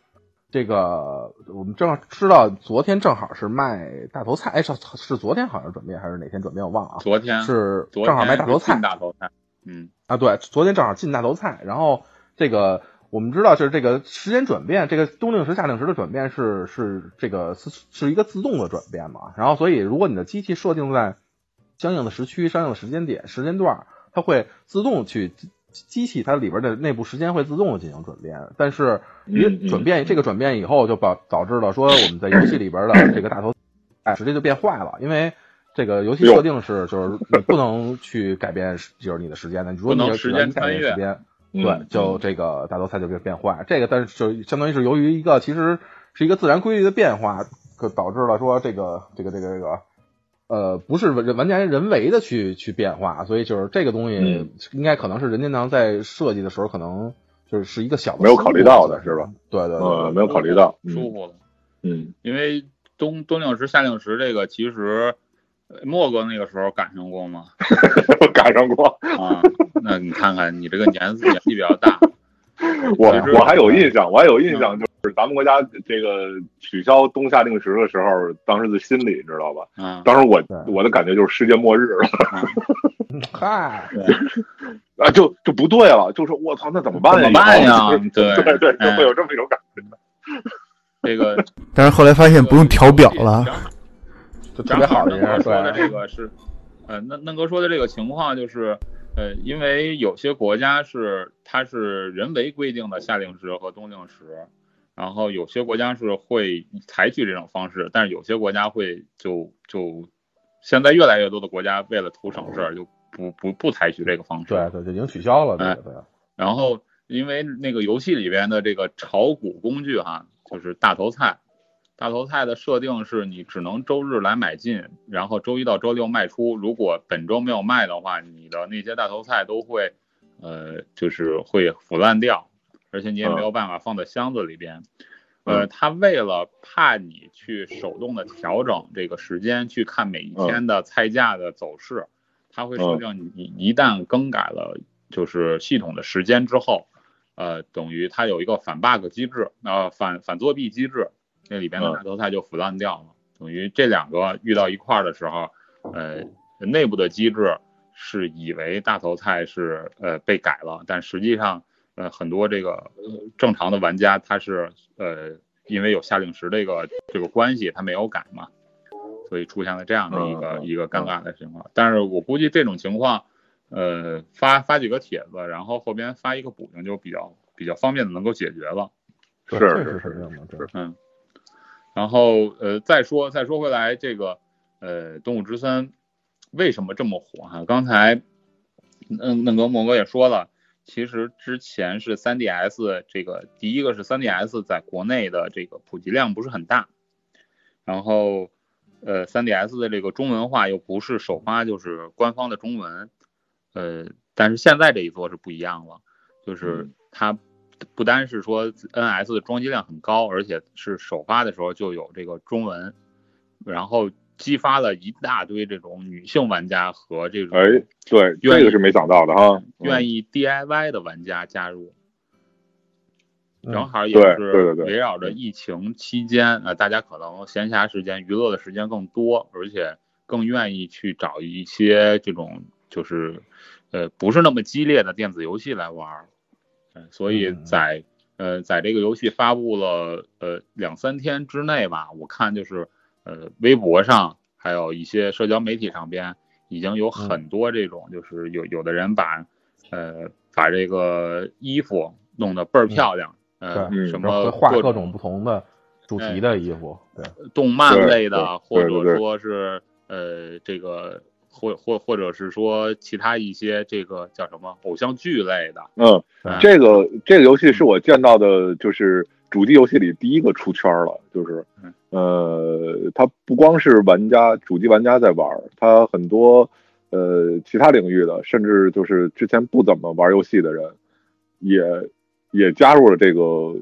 这个我们正好知道昨天正好是卖大头菜，哎，是是昨天好像转变还是哪天转变我忘了啊，昨天是昨正好卖大头菜大头菜，嗯，啊，对，昨天正好进大头菜，然后这个我们知道就是这个时间转变，这个冬令时夏令时的转变是是这个是是一个自动的转变嘛，然后所以如果你的机器设定在相应的时区、相应的时间点、时间段，它会自动去机机器它里边的内部时间会自动的进行转变，但是转变这个转变以后，就导导致了说我们在游戏里边的这个大头哎直接就变坏了，因为。这个游戏设定是，就是你不能去改变，就是你的时间的。如果你要不能时间你改变穿越时间，嗯对，就这个大头菜就变变坏。这个但是就相当于是由于一个其实是一个自然规律的变化，可导致了说这个这个这个这个呃不是完完全人为的去去变化，所以就是这个东西嗯应该可能是任天堂在设计的时候可能就是是一个小的没有考虑到的是吧？对对对呃，没有考虑到，嗯舒服了。嗯，因为冬冬令时、夏令时这个，其实呃莫哥那个时候赶上过吗？赶上过，啊，那你看看你这个年纪年纪比较大，我我还有印象，我还有印象，就是咱们国家这个取消冬夏令时的时候，当时的心理知道吧？嗯，当时我我的感觉就是世界末日了 嗨，啊，就就不对了，就是我操，那怎么办呀？怎么办呀对对对，就哎会有这么一种感觉。这个但是后来发现不用调表了，就特别好的的一件事，说的对这个是，呃，嫩嫩哥说的这个情况就是，呃，因为有些国家是它是人为规定的夏令时和冬令时，然后有些国家是会采取这种方式，但是有些国家会就就现在越来越多的国家为了图省事儿，就不不不采取这个方式。对对，就已经取消了，哎对对对。然后因为那个游戏里边的这个炒股工具哈，就是大头菜，大头菜的设定是你只能周日来买进，然后周一到周六卖出。如果本周没有卖的话，你的那些大头菜都会，呃，就是会腐烂掉，而且你也没有办法放在箱子里边。呃，他为了怕你去手动的调整这个时间，去看每一天的菜价的走势，他会设定你一旦更改了就是系统的时间之后，呃，等于它有一个反 bug 机制，呃，反反作弊机制，那里边的大头菜就腐烂掉了。等于这两个遇到一块儿的时候，呃，内部的机制是以为大头菜是呃被改了，但实际上，呃，很多这个呃正常的玩家他是呃因为有下令时这个这个关系，他没有改嘛，所以出现了这样的一个、嗯一个尴尬的情况。但是我估计这种情况，呃，发发几个帖子，然后后边发一个补丁就比较比较方便的能够解决了。是是是是是嗯，然后呃，再说再说回来，这个呃，《动物之森》为什么这么火哈、刚才嗯，那个莫哥也说了，其实之前是 3DS 这个第一个是 3DS 在国内的这个普及量不是很大，然后呃 3DS 的这个中文化又不是首发就是官方的中文，呃，但是现在这一座是不一样了，就是它不单是说 NS 的装机量很高，而且是首发的时候就有这个中文，然后激发了一大堆这种女性玩家和这种哎，对，愿意这个是没想到的哈。意愿意 DIY 的玩家加入，嗯正好也是对对围绕着疫情期间，呃，大家可能闲暇时间、娱乐的时间更多，而且更愿意去找一些这种就是呃不是那么激烈的电子游戏来玩所以嗯在呃在这个游戏发布了呃两三天之内吧，我看就是呃微博上还有一些社交媒体上边已经有很多这种，就是有有的人把呃把这个衣服弄得倍儿漂亮，呃，什么画各种不同的主题的衣服，对，动漫类的，或者说是呃这个或或或者是说其他一些这个叫什么偶像剧类的，嗯，嗯这个这个游戏是我见到的，就是主机游戏里第一个出圈了，就是嗯呃，它不光是玩家主机玩家在玩，它很多呃其他领域的，甚至就是之前不怎么玩游戏的人，也也加入了这个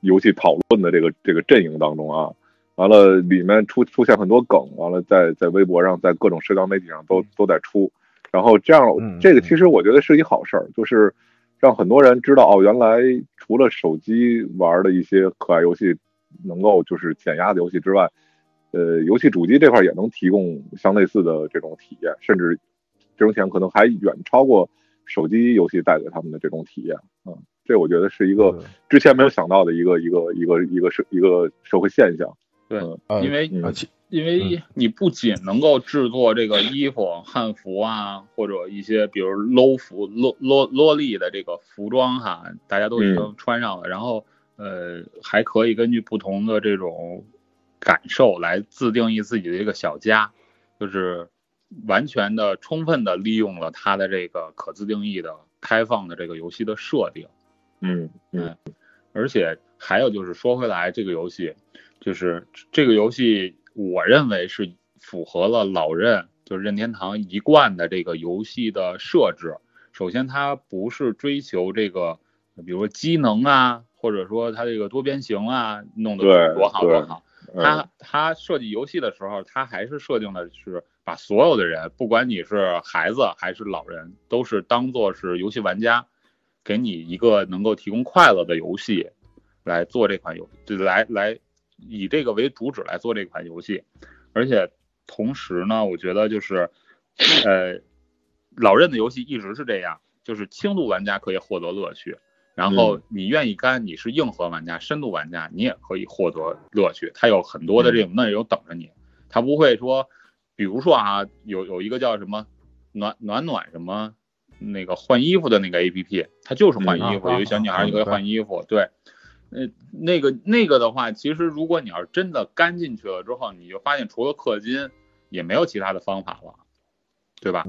游戏讨论的这个这个阵营当中啊。完了，里面出出现很多梗，完了在在微博上，在各种社交媒体上都都在出，然后这样嗯这个其实我觉得是一好事儿，就是让很多人知道哦，原来除了手机玩的一些可爱游戏能够就是减压的游戏之外，呃，游戏主机这块也能提供相类似的这种体验，甚至这种体验可能还远超过手机游戏带给他们的这种体验。嗯，这我觉得是一个之前没有想到的一个一个一个一个社一个社会现象。对因为因为你不仅能够制作这个衣服、汉服啊，或者一些比如 low 服、洛洛洛丽的这个服装哈，大家都已经穿上了，然后呃还可以根据不同的这种感受来自定义自己的一个小家，就是完全的、充分的利用了它的这个可自定义的开放的这个游戏的设定。嗯嗯。而且还有就是说回来，这个游戏就是这个游戏，我认为是符合了老任就是任天堂一贯的这个游戏的设置。首先，它不是追求这个，比如说机能啊，或者说它这个多边形啊，弄得多好多好。嗯它它设计游戏的时候，它还是设定的是把所有的人，不管你是孩子还是老人，都是当做是游戏玩家，给你一个能够提供快乐的游戏来做这款游，就来来以这个为主旨来做这款游戏，而且同时呢，我觉得就是，呃，老任的游戏一直是这样，就是轻度玩家可以获得乐趣，然后你愿意干，你是硬核玩家、深度玩家，你也可以获得乐趣。它有很多的这种内容等着你，它不会说，比如说啊，有有一个叫什么暖暖暖什么那个换衣服的那个 A P P，它就是换衣服，有一小女孩啊就可以换衣服，对。呃，那个那个的话，其实如果你要是真的干进去了之后，你就发现除了氪金，也没有其他的方法了，对吧？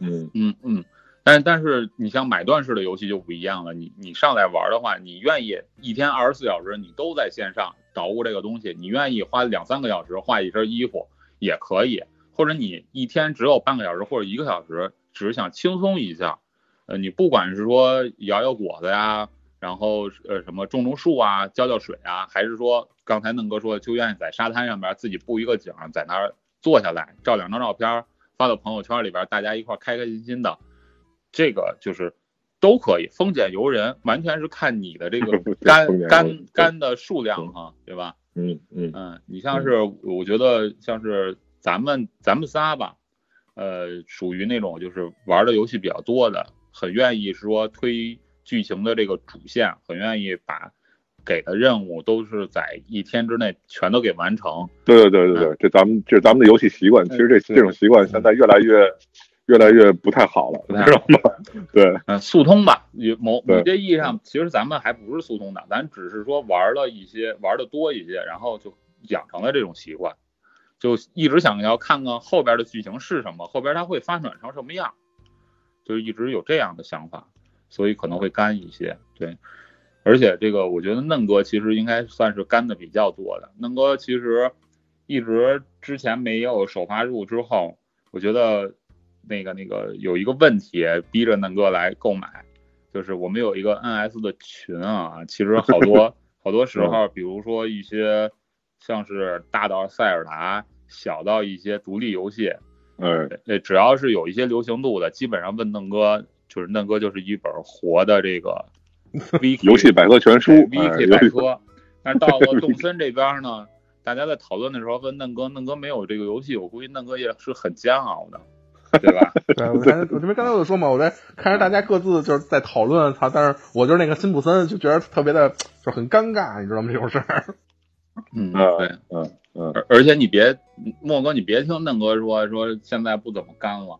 嗯嗯嗯，但是但是你像买断式的游戏就不一样了，你你上来玩的话，你愿意一天二十四小时你都在线上捣鼓这个东西，你愿意花两三个小时画一身衣服也可以，或者你一天只有半个小时或者一个小时，只是想轻松一下，呃，你不管是说摇摇果子呀，然后呃什么种种树啊，浇浇水啊，还是说刚才嫩哥说的，就愿意在沙滩上边自己布一个景，在那儿坐下来照两张照片，发到朋友圈里边，大家一块儿开开心心的，这个就是都可以，丰俭由人，完全是看你的这个对肝丰俭由肝肝的数量哈，对吧？嗯嗯嗯，你像是我觉得像是咱们咱们仨吧，呃，属于那种就是玩的游戏比较多的，很愿意说推剧情的这个主线，很愿意把给的任务都是在一天之内全都给完成。对对对对对，这咱们这是咱们的游戏习惯。其实这对这种习惯现在越来越越来越不太好了，不太知道吗？对嗯，速通吧，有某对某些意义上，其实咱们还不是速通的，咱只是说玩了一些，玩的多一些，然后就养成了这种习惯，就一直想要看看后边的剧情是什么，后边它会发展成什么样，就一直有这样的想法，所以可能会干一些，对。而且这个，我觉得嫩哥其实应该算是干的比较多的。嫩哥其实一直之前没有首发入之后，我觉得那个那个有一个问题逼着嫩哥来购买，就是我们有一个 NS 的群啊，其实好多 好多时候，比如说一些像是大到塞尔达，小到一些独立游戏，哎，呃，只要是有一些流行度的，基本上问嫩哥，就是嫩哥就是一本活的这个 wiki 游戏百科全书，对哎 wiki 百科。但是到了动森这边呢，大家在讨论的时候问嫩哥，嫩哥没有这个游戏，我估计嫩哥也是很煎熬的，对吧？对，我刚才我这边刚才我就说嘛，我在看着大家各自就是在讨论，他，但是我就是那个辛普森，就觉得特别的就很尴尬，你知道吗？这种事儿。嗯，对。嗯嗯嗯，而而且你别莫哥，你别听嫩哥说说现在不怎么干了，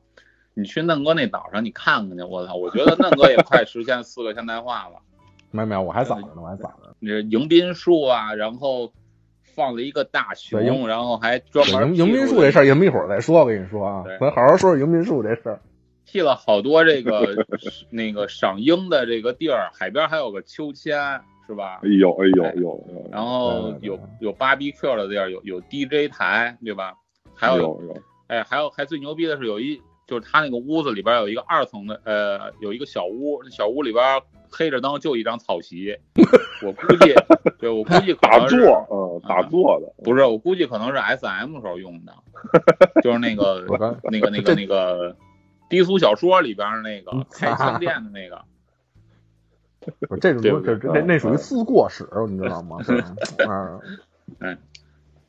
你去嫩哥那岛上你看看去，我操，我觉得嫩哥也快实现四个现代化了。没有没有，我还早着呢，我还早着呢。那迎宾树啊，然后放了一个大熊然后还专门迎迎宾树这事儿，咱们一会儿再说。我跟你说啊，咱好好说说迎宾树这事儿。辟了好多这个那个赏樱的这个地儿，海边还有个秋千，是吧哎？呦哎呦哎呦，然后有有 BBQ 的地儿，有有 DJ 台，对吧？还有哎呦哎呦，哎，还有还最牛逼的是有一，就是他那个屋子里边有一个二层的，呃，有一个小屋，那小屋里边黑着灯，就一张草席。我估计，对我估计可打能是坐，嗯，打坐的，不是，我估计可能是 S M 时候用的，就是那个那个那个那个低俗小说里边那个嗯 开枪店的那个。不是这种这这那属于思过史，你知道吗？对啊，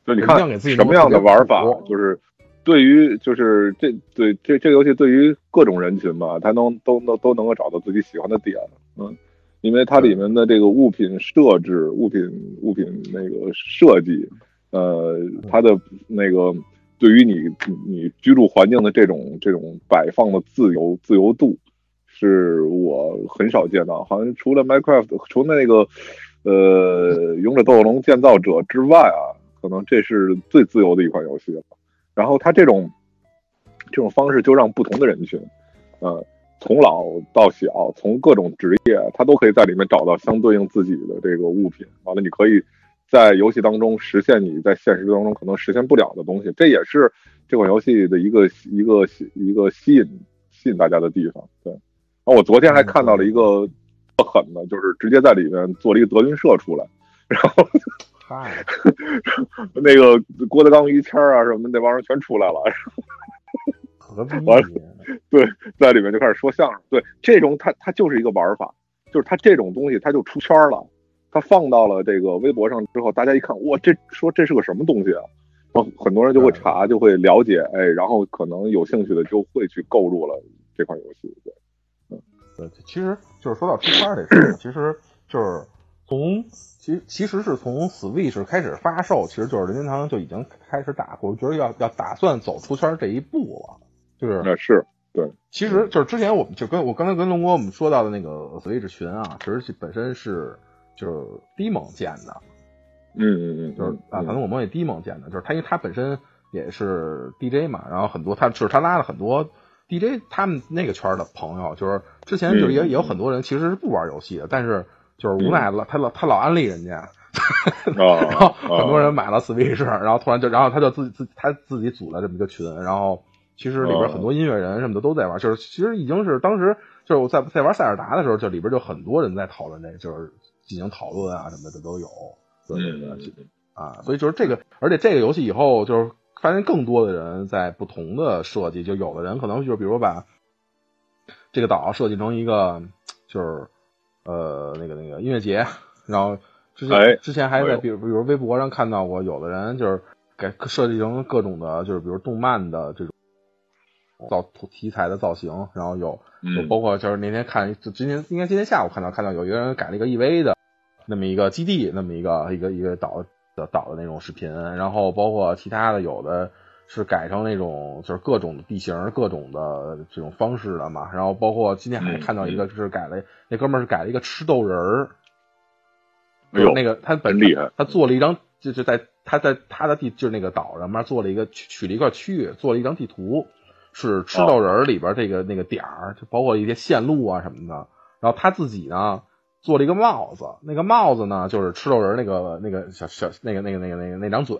就你看什么样的玩法就是对于就是这对这这个游戏对于各种人群吧，它能都能都能够找到自己喜欢的点，嗯，因为它里面的这个物品设置、物品物品那个设计，呃，它的那个对于你你居住环境的这种这种摆放的自由自由度，是我很少见到，好像除了 Minecraft，除了那个呃勇者斗恶龙建造者之外啊，可能这是最自由的一款游戏了。然后它这种这种方式就让不同的人群，呃，从老到小，从各种职业，他都可以在里面找到相对应自己的这个物品。完了，你可以在游戏当中实现你在现实当中可能实现不了的东西，这也是这款游戏的一个一个一个吸引吸引大家的地方。对，然后我昨天还看到了一个特狠的，就是直接在里面做了一个德云社出来，然后嗨，那个郭德纲、于谦儿啊什么那帮人全出来了，何必完 在里面就开始说相声。对，这种他他就是一个玩法，就是他这种东西他就出圈了。他放到了这个微博上之后，大家一看，哇，这说这是个什么东西啊？然后很多人就会查，就会了解，哎，然后可能有兴趣的就会去购入了这款游戏。对，嗯对，其实就是说到出圈这事，其实就是从其实其实是从 Switch 开始发售，其实就是任天堂就已经开始打，我觉得要要打算走出圈这一步了。就是那是对其实就是之前我们就跟我刚才跟龙哥我们说到的那个 Switch 群啊，其实本身是就是低蒙建的，嗯嗯嗯，就是啊，嗯可能我们也低蒙建的，就是他因为他本身也是 DJ 嘛，然后很多他就是他拉了很多 DJ 他们那个圈的朋友，就是之前就是也嗯也有很多人其实是不玩游戏的，但是就是无奈了，他老他老安利人家，然后啊，很多人买了 Switch，然后突然就然后他就自己自己他自己组了这么一个群，然后其实里边很多音乐人什么的都在玩，就是其实已经是当时就是我在在玩塞尔达的时候，就里边就很多人在讨论这个，就是进行讨论啊什么的都有，对对对。嗯啊，所以就是这个，而且这个游戏以后就是发现更多的人在不同的设计，就有的人可能就比如把这个岛设计成一个就是呃那个那个音乐节，然后之前、哎之前还在比如比如微博上看到过，有的人就是给设计成各种的，就是比如动漫的这种造题材的造型，然后有有嗯。包括就是那天看，就今天应该今天下午看到看到有一个人改了一个 EV 的那么一个基地，那么一个一个一个岛的岛的那种视频，然后包括其他的有的是改成那种就是各种的地形、各种的这种方式的嘛，然后包括今天还看到一个就是改了，那哥们儿是改了一个吃豆人儿，哎呦那个他本真厉害他做了一张就就在他在他的地就是那个岛上面做了一个取取了一块区域，做了一张地图，是吃豆人儿里边这个那个点儿，就包括一些线路啊什么的。然后他自己呢做了一个帽子，那个帽子呢就是吃豆人那个那个小小那个那个那个那个那张嘴。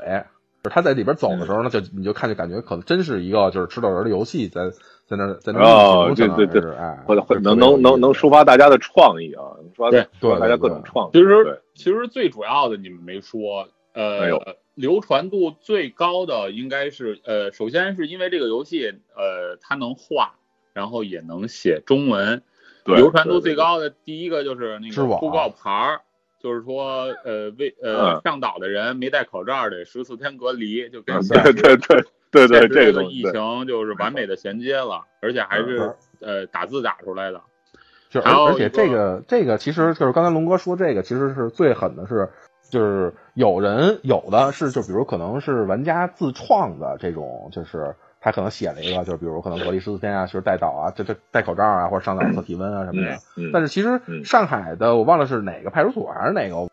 他在里边走的时候呢，就你就看就感觉可能真是一个就是吃豆人的游戏在在那在那哦对对对。或者就是能能能能抒发大家的创意啊，抒发对抒发大家各种创意。其实其实最主要的你们没说，哎呃，流传度最高的应该是呃，首先是因为这个游戏呃它能画，然后也能写中文，对流传度最高的第一个就是那个布告牌儿。就是说，呃，为呃嗯上岛的人没戴口罩得十四天隔离，就跟对对对对对，这个个疫情就是完美的衔接了，而且还是呃打字打出来的。就而且这个这个其实就是刚才龙哥说这个其实是最狠的是，就是有人有的是就比如可能是玩家自创的这种，就是他可能写了一个，就是比如可能隔离十四天啊，就是戴岛啊，这这戴口罩啊，或者上岛测体温啊什么的。嗯，但是其实嗯上海的我忘了是哪个派出所还是哪个，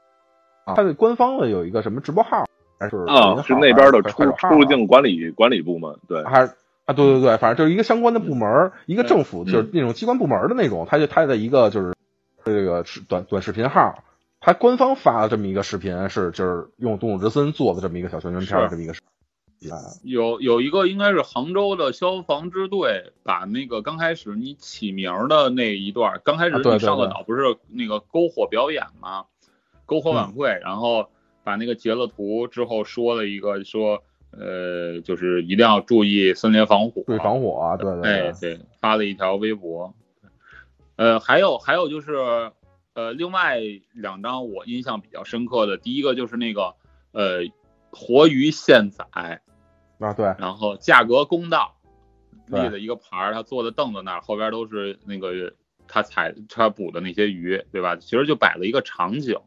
啊，它的官方的有一个什么直播号，还是啊，是那边的出入境管理管理部门，对，还是啊，对对对，反正就是一个相关的部门儿，一个政府嗯就是那种机关部门的那种，他就他的一个就是这个短短视频号，他官方发了这么一个视频是就是用动物之森做的这么一个小宣传片儿是这么一个视频。啊，有有一个应该是杭州的消防支队把那个刚开始你起名儿的那一段儿，刚开始你上个岛不是那个篝火表演吗？篝火嗯。晚会，然后把那个截了图之后说了一个说，呃，就是一定要注意森林防火，对防火啊，对对哎，对，对，发了一条微博。呃，还有还有就是，呃，另外两张我印象比较深刻的，第一个就是那个呃活鱼现宰，啊对，然后价格公道，立的一个牌儿，他坐在凳子那儿，后边都是那个他采他捕的那些鱼，对吧？其实就摆了一个场景，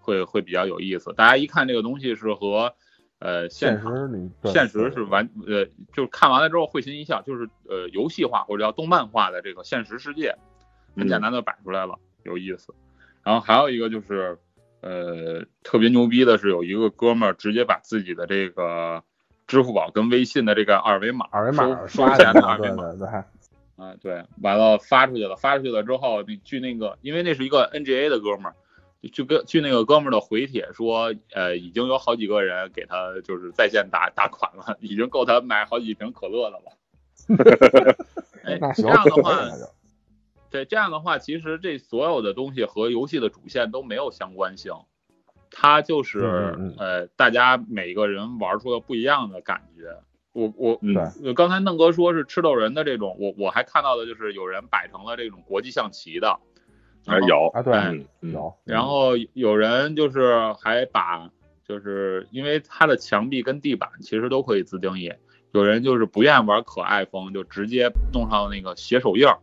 会会比较有意思。大家一看这个东西是和呃现实现实是完呃，就是看完了之后会心一笑，就是呃游戏化或者叫动漫化的这个现实世界，很简单的摆出来了，有意思。然后还有一个就是呃特别牛逼的是有一个哥们儿直接把自己的这个支付宝跟微信的这个二维码二维码刷钱的的，二维码对对，啊对，完了发出去了，发出去了之后，那据那个因为那是一个 NGA 的哥们儿。就跟据那个哥们儿的回帖说，呃，已经有好几个人给他就是在线打打款了，已经够他买好几瓶可乐的了。哎，这样的话，对这样的话，其实这所有的东西和游戏的主线都没有相关性，它就是、呃，大家每个人玩出了不一样的感觉。我我嗯。刚才嫩哥说是吃豆人的这种，我我还看到的就是有人摆成了这种国际象棋的，有啊对有，然后有人就是还把，就是因为它的墙壁跟地板其实都可以自定义，有人就是不愿意玩可爱风，就直接弄上那个写手印儿。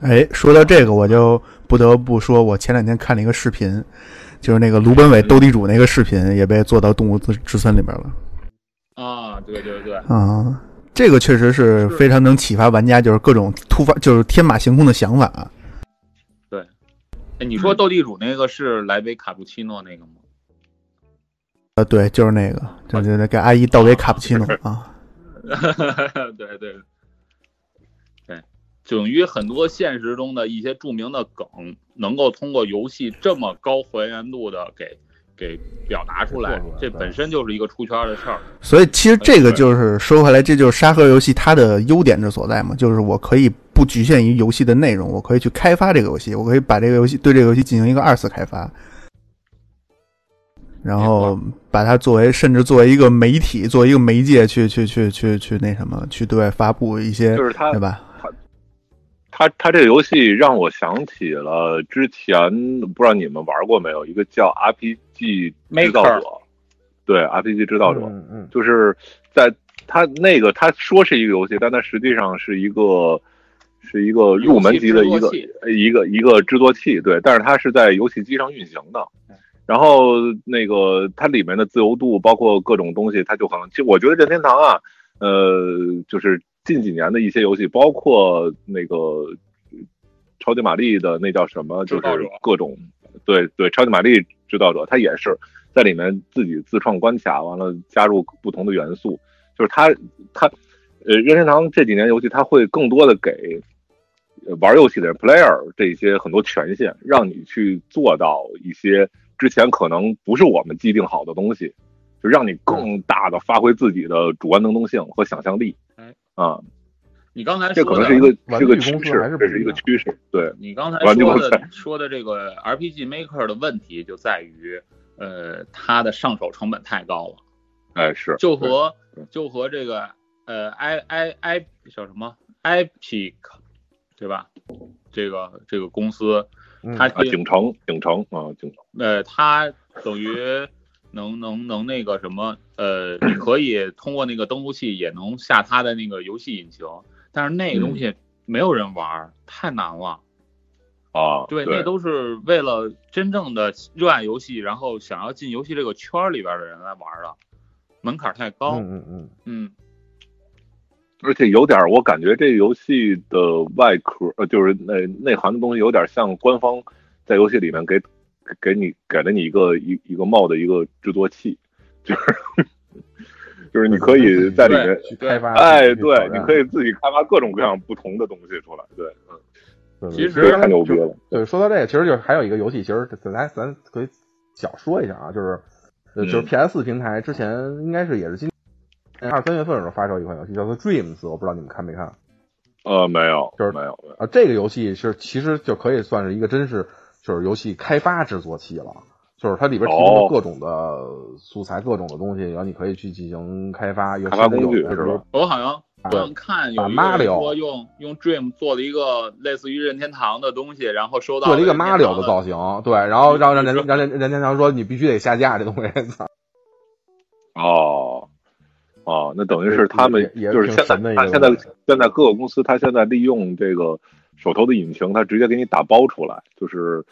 哎，说到这个，我就不得不说，我前两天看了一个视频，就是那个卢本伟斗地主那个视频也被做到动物之之森里边了啊，对对对，啊。这个确实是非常能启发玩家，就是各种突发，就是天马行空的想法。哎，你说斗地主那个是来杯卡布奇诺那个吗？呃，对，就是那个，就就是给阿姨倒杯卡布奇诺啊。对 对对，等于很多现实中的一些著名的梗，能够通过游戏这么高还原度的给给表达出来这本身就是一个出圈的事儿。所以其实这个就是说回来，这就是沙盒游戏它的优点之所在嘛，就是我可以不局限于游戏的内容，我可以去开发这个游戏，我可以把这个游戏对这个游戏进行一个二次开发，然后把它作为甚至作为一个媒体，作为一个媒介去去去去去那什么，去对外发布一些，就是它对吧？它它这个游戏让我想起了之前不知道你们玩过没有，一个叫 RPG 制造者，对 RPG 制造者，嗯嗯就是在它那个他说是一个游戏，但它实际上是一个是一个入门级的一个一个一个制作器，对，但是它是在游戏机上运行的。然后那个它里面的自由度，包括各种东西，它就很。其实我觉得任天堂啊，呃，就是近几年的一些游戏，包括那个超级玛丽的那叫什么，就是各种对对，超级玛丽制造者，他也是在里面自己自创关卡，完了加入不同的元素，就是他他呃任天堂这几年游戏，他会更多的给玩游戏的人 player 这些很多权限，让你去做到一些。之前可能不是我们既定好的东西，就让你更大的发挥自己的主观能动性和想象力。哎，啊，你刚才这可能是一个是个趋势，这是一个趋势。对你刚才说的说的这个 RPG Maker 的问题就在于，呃，它的上手成本太高了。哎，是，就和就和这个呃，i i i 叫什么 Epic，对吧？这个这个公司。它景城，景城啊，景城。呃，它等于能能能那个什么，呃，你可以通过那个登录器也能下它的那个游戏引擎，但是那个东西没有人玩，太难了。啊，对，那都是为了真正的热爱游戏，然后想要进游戏这个圈里边的人来玩的，门槛太高。嗯嗯嗯嗯。而且有点，我感觉这游戏的外壳，呃，就是内内涵的东西，有点像官方在游戏里面给给你给了你一个一一个帽的一个制作器，就是就是你可以在里面去开发，哎，对，你可以自己开发各种各样不同的东西出来，对，嗯，其实太牛逼了。对，说到这个，其实就是还有一个游戏，其实咱咱可以小说一下啊，就是就是 P S 平台之前应该是也是今。二三月份的时候发售一款游戏，叫做 Dreams，我不知道你们看没看？呃，没有，就是没有啊。这个游戏是其实就可以算是一个真是就是游戏开发制作器了，就是它里边提供了各种的素材、各种的东西，然后你可以去进行开发。开发工具是吧？我好像看有一个说用用 Dream 做了一个类似于任天堂的东西，然后收到做了一个 Mario 的造型，对，然后让让人让人任天堂说你必须得下架这东西。哦。哦，那等于是他们就是现在，他现在现在各个公司，他现在利用这个手头的引擎，他直接给你打包出来，就是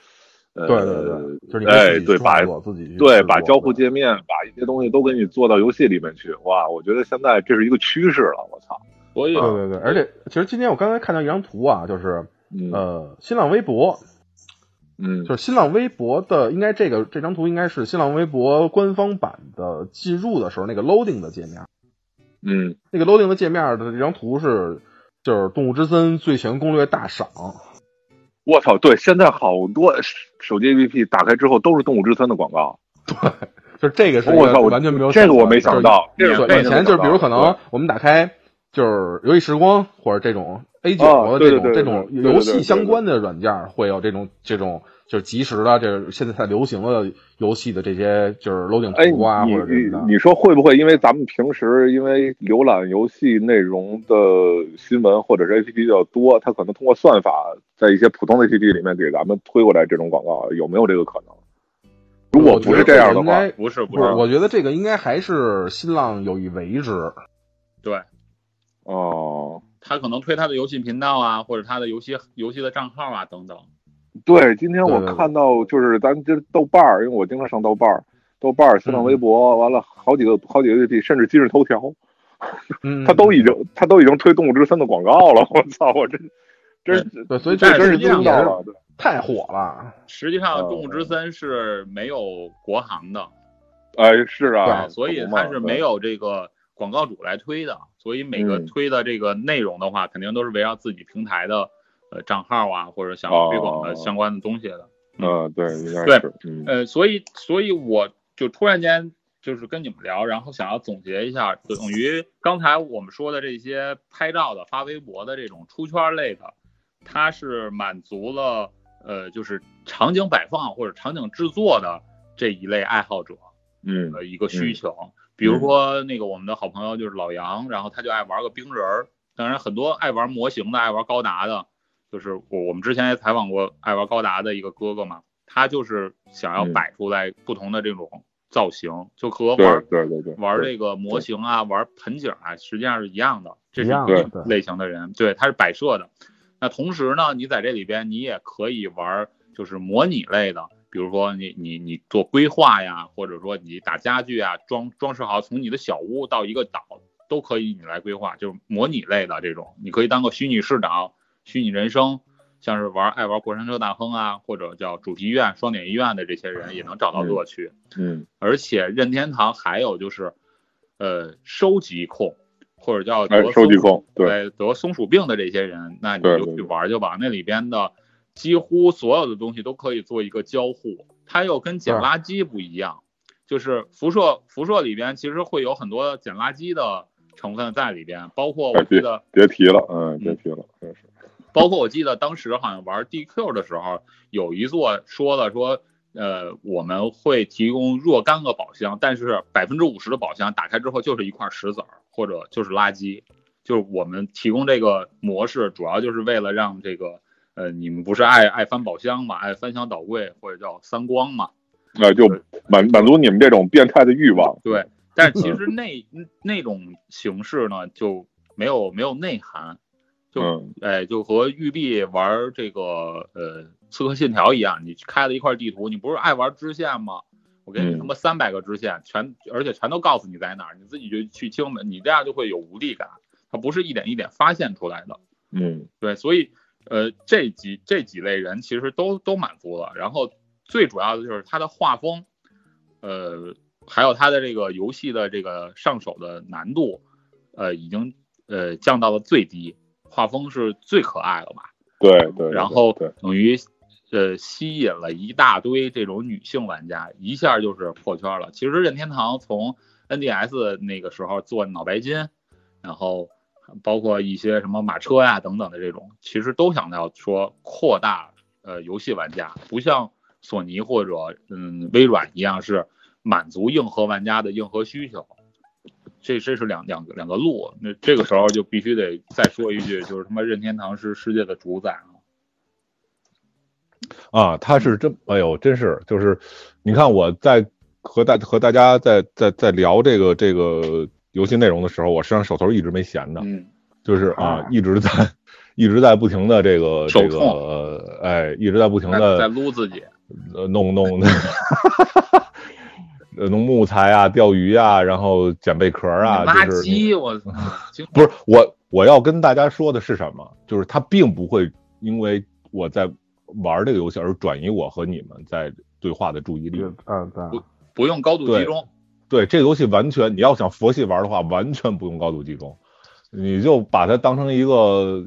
呃，对对对，就是哎，对，把自己对把交互界面，把一些东西都给你做到游戏里面去。哇，我觉得现在这是一个趋势了，我操！所以对对对，而且其实今天我刚才看到一张图啊，就是呃，新浪微博，嗯，就是新浪微博的，应该这个这张图应该是新浪微博官方版的进入的时候那个 loading 的界面。嗯，那个 loading 的界面的这张图是，就是《动物之森最全攻略大赏》。我操，对，现在好多手机 APP 打开之后都是《动物之森》的广告。对，就这个是我操，完全没有这个我没想到。这个以前就是比如可能我们打开就是游戏时光或者这种 A 九这种这种游戏相关的软件会有这种这种。就是即时的，这现在在流行的游戏的这些就是 loading 图啊，或者什么的。你说会不会因为咱们平时因为浏览游戏内容的新闻或者是 APP 比较多，它可能通过算法在一些普通的 APP 里面给咱们推过来这种广告，有没有这个可能？如果不是这样的话，不是不是，我觉得这个应该还是新浪有意为之。对，哦，他可能推他的游戏频道啊，或者他的游戏游戏的账号啊等等。对，今天我看到就是咱这豆瓣儿，因为我经常上豆瓣儿，豆瓣儿、新浪微博，完了好几个好几个 APP，甚至今日头条，他都已经他都已经推《动物之森》的广告了。我操，我真真对，所以这真是惊到了，太火了。实际上，《动物之森》是没有国行的，哎，是啊，所以它是没有这个广告主来推的，所以每个推的这个内容的话，肯定都是围绕自己平台的。呃，账号啊，或者想推广的相关的东西的，嗯，对，对，呃，所以，所以我就突然间就是跟你们聊，然后想要总结一下，等于刚才我们说的这些拍照的、发微博的这种出圈类的，它是满足了呃，就是场景摆放或者场景制作的这一类爱好者，嗯，的一个需求。比如说那个我们的好朋友就是老杨，然后他就爱玩个冰人儿，当然很多爱玩模型的、爱玩高达的。就是我我们之前也采访过爱玩高达的一个哥哥嘛，他就是想要摆出来不同的这种造型，就和玩对对对玩这个模型啊，玩盆景啊，实际上是一样的，这是一类型的人，对，他是摆设的。那同时呢，你在这里边你也可以玩就是模拟类的，比如说你你你做规划呀，或者说你打家具啊，装装饰好，从你的小屋到一个岛都可以你来规划，就是模拟类的这种，你可以当个虚拟市长、虚拟人生，像是玩爱玩过山车大亨啊，或者叫主题医院、双点医院的这些人也能找到乐趣。嗯而且任天堂还有就是，呃，收集控或者叫哎得松收集控对对得松鼠病的这些人，那你就去玩就吧。那里边的几乎所有的东西都可以做一个交互，它又跟捡垃圾不一样，就是辐射辐射里边其实会有很多捡垃圾的成分在里边，包括我记得。别提了，嗯，别提了，真是。包括我记得当时好像玩 DQ 的时候，有一座说了说，呃，我们会提供若干个宝箱，但是百分之五十的宝箱打开之后就是一块石子儿或者就是垃圾，就是我们提供这个模式主要就是为了让这个，呃，你们不是爱爱翻宝箱嘛，爱翻箱倒柜或者叫三光嘛，那就满满足你们这种变态的欲望。对，但是其实那 那种形式呢就没有没有内涵，就嗯哎，就和玉璧玩这个呃《刺客信条》一样，你开了一块地图，你不是爱玩支线吗？我给你嗯他妈三百个支线，全而且全都告诉你在哪儿，你自己就去清门，你这样就会有无力感，它不是一点一点发现出来的。嗯对，所以呃这几这几类人其实都都满足了，然后最主要的就是它的画风，呃，还有它的这个游戏的这个上手的难度，呃，已经呃降到了最低，画风是最可爱了吧？对对。然后，等于呃吸引了一大堆这种女性玩家，一下就是破圈了。其实任天堂从 NDS 那个时候做脑白金，然后包括一些什么马车呀等等的这种，其实都想要说扩大呃游戏玩家，不像索尼或者嗯微软一样是满足硬核玩家的硬核需求。这这是两两个两个路，那这个时候就必须得再说一句，就是他妈任天堂是世界的主宰啊！啊，他是真，哎呦，真是，就是，你看我在和大和大家在在在聊这个这个游戏内容的时候，我实际上手头一直没闲着，嗯，就是啊，一直在一直在不停的这个这个哎，一直在不停的在的撸自己，呃弄弄呃 弄木材啊、钓鱼啊，然后捡贝壳啊，垃就是你圾，我操，不是我我要跟大家说的是什么？就是它并不会因为我在玩这个游戏而转移我和你们在对话的注意力。嗯对，不用高度集中，对这个游戏完全，你要想佛系玩的话，完全不用高度集中，你就把它当成一个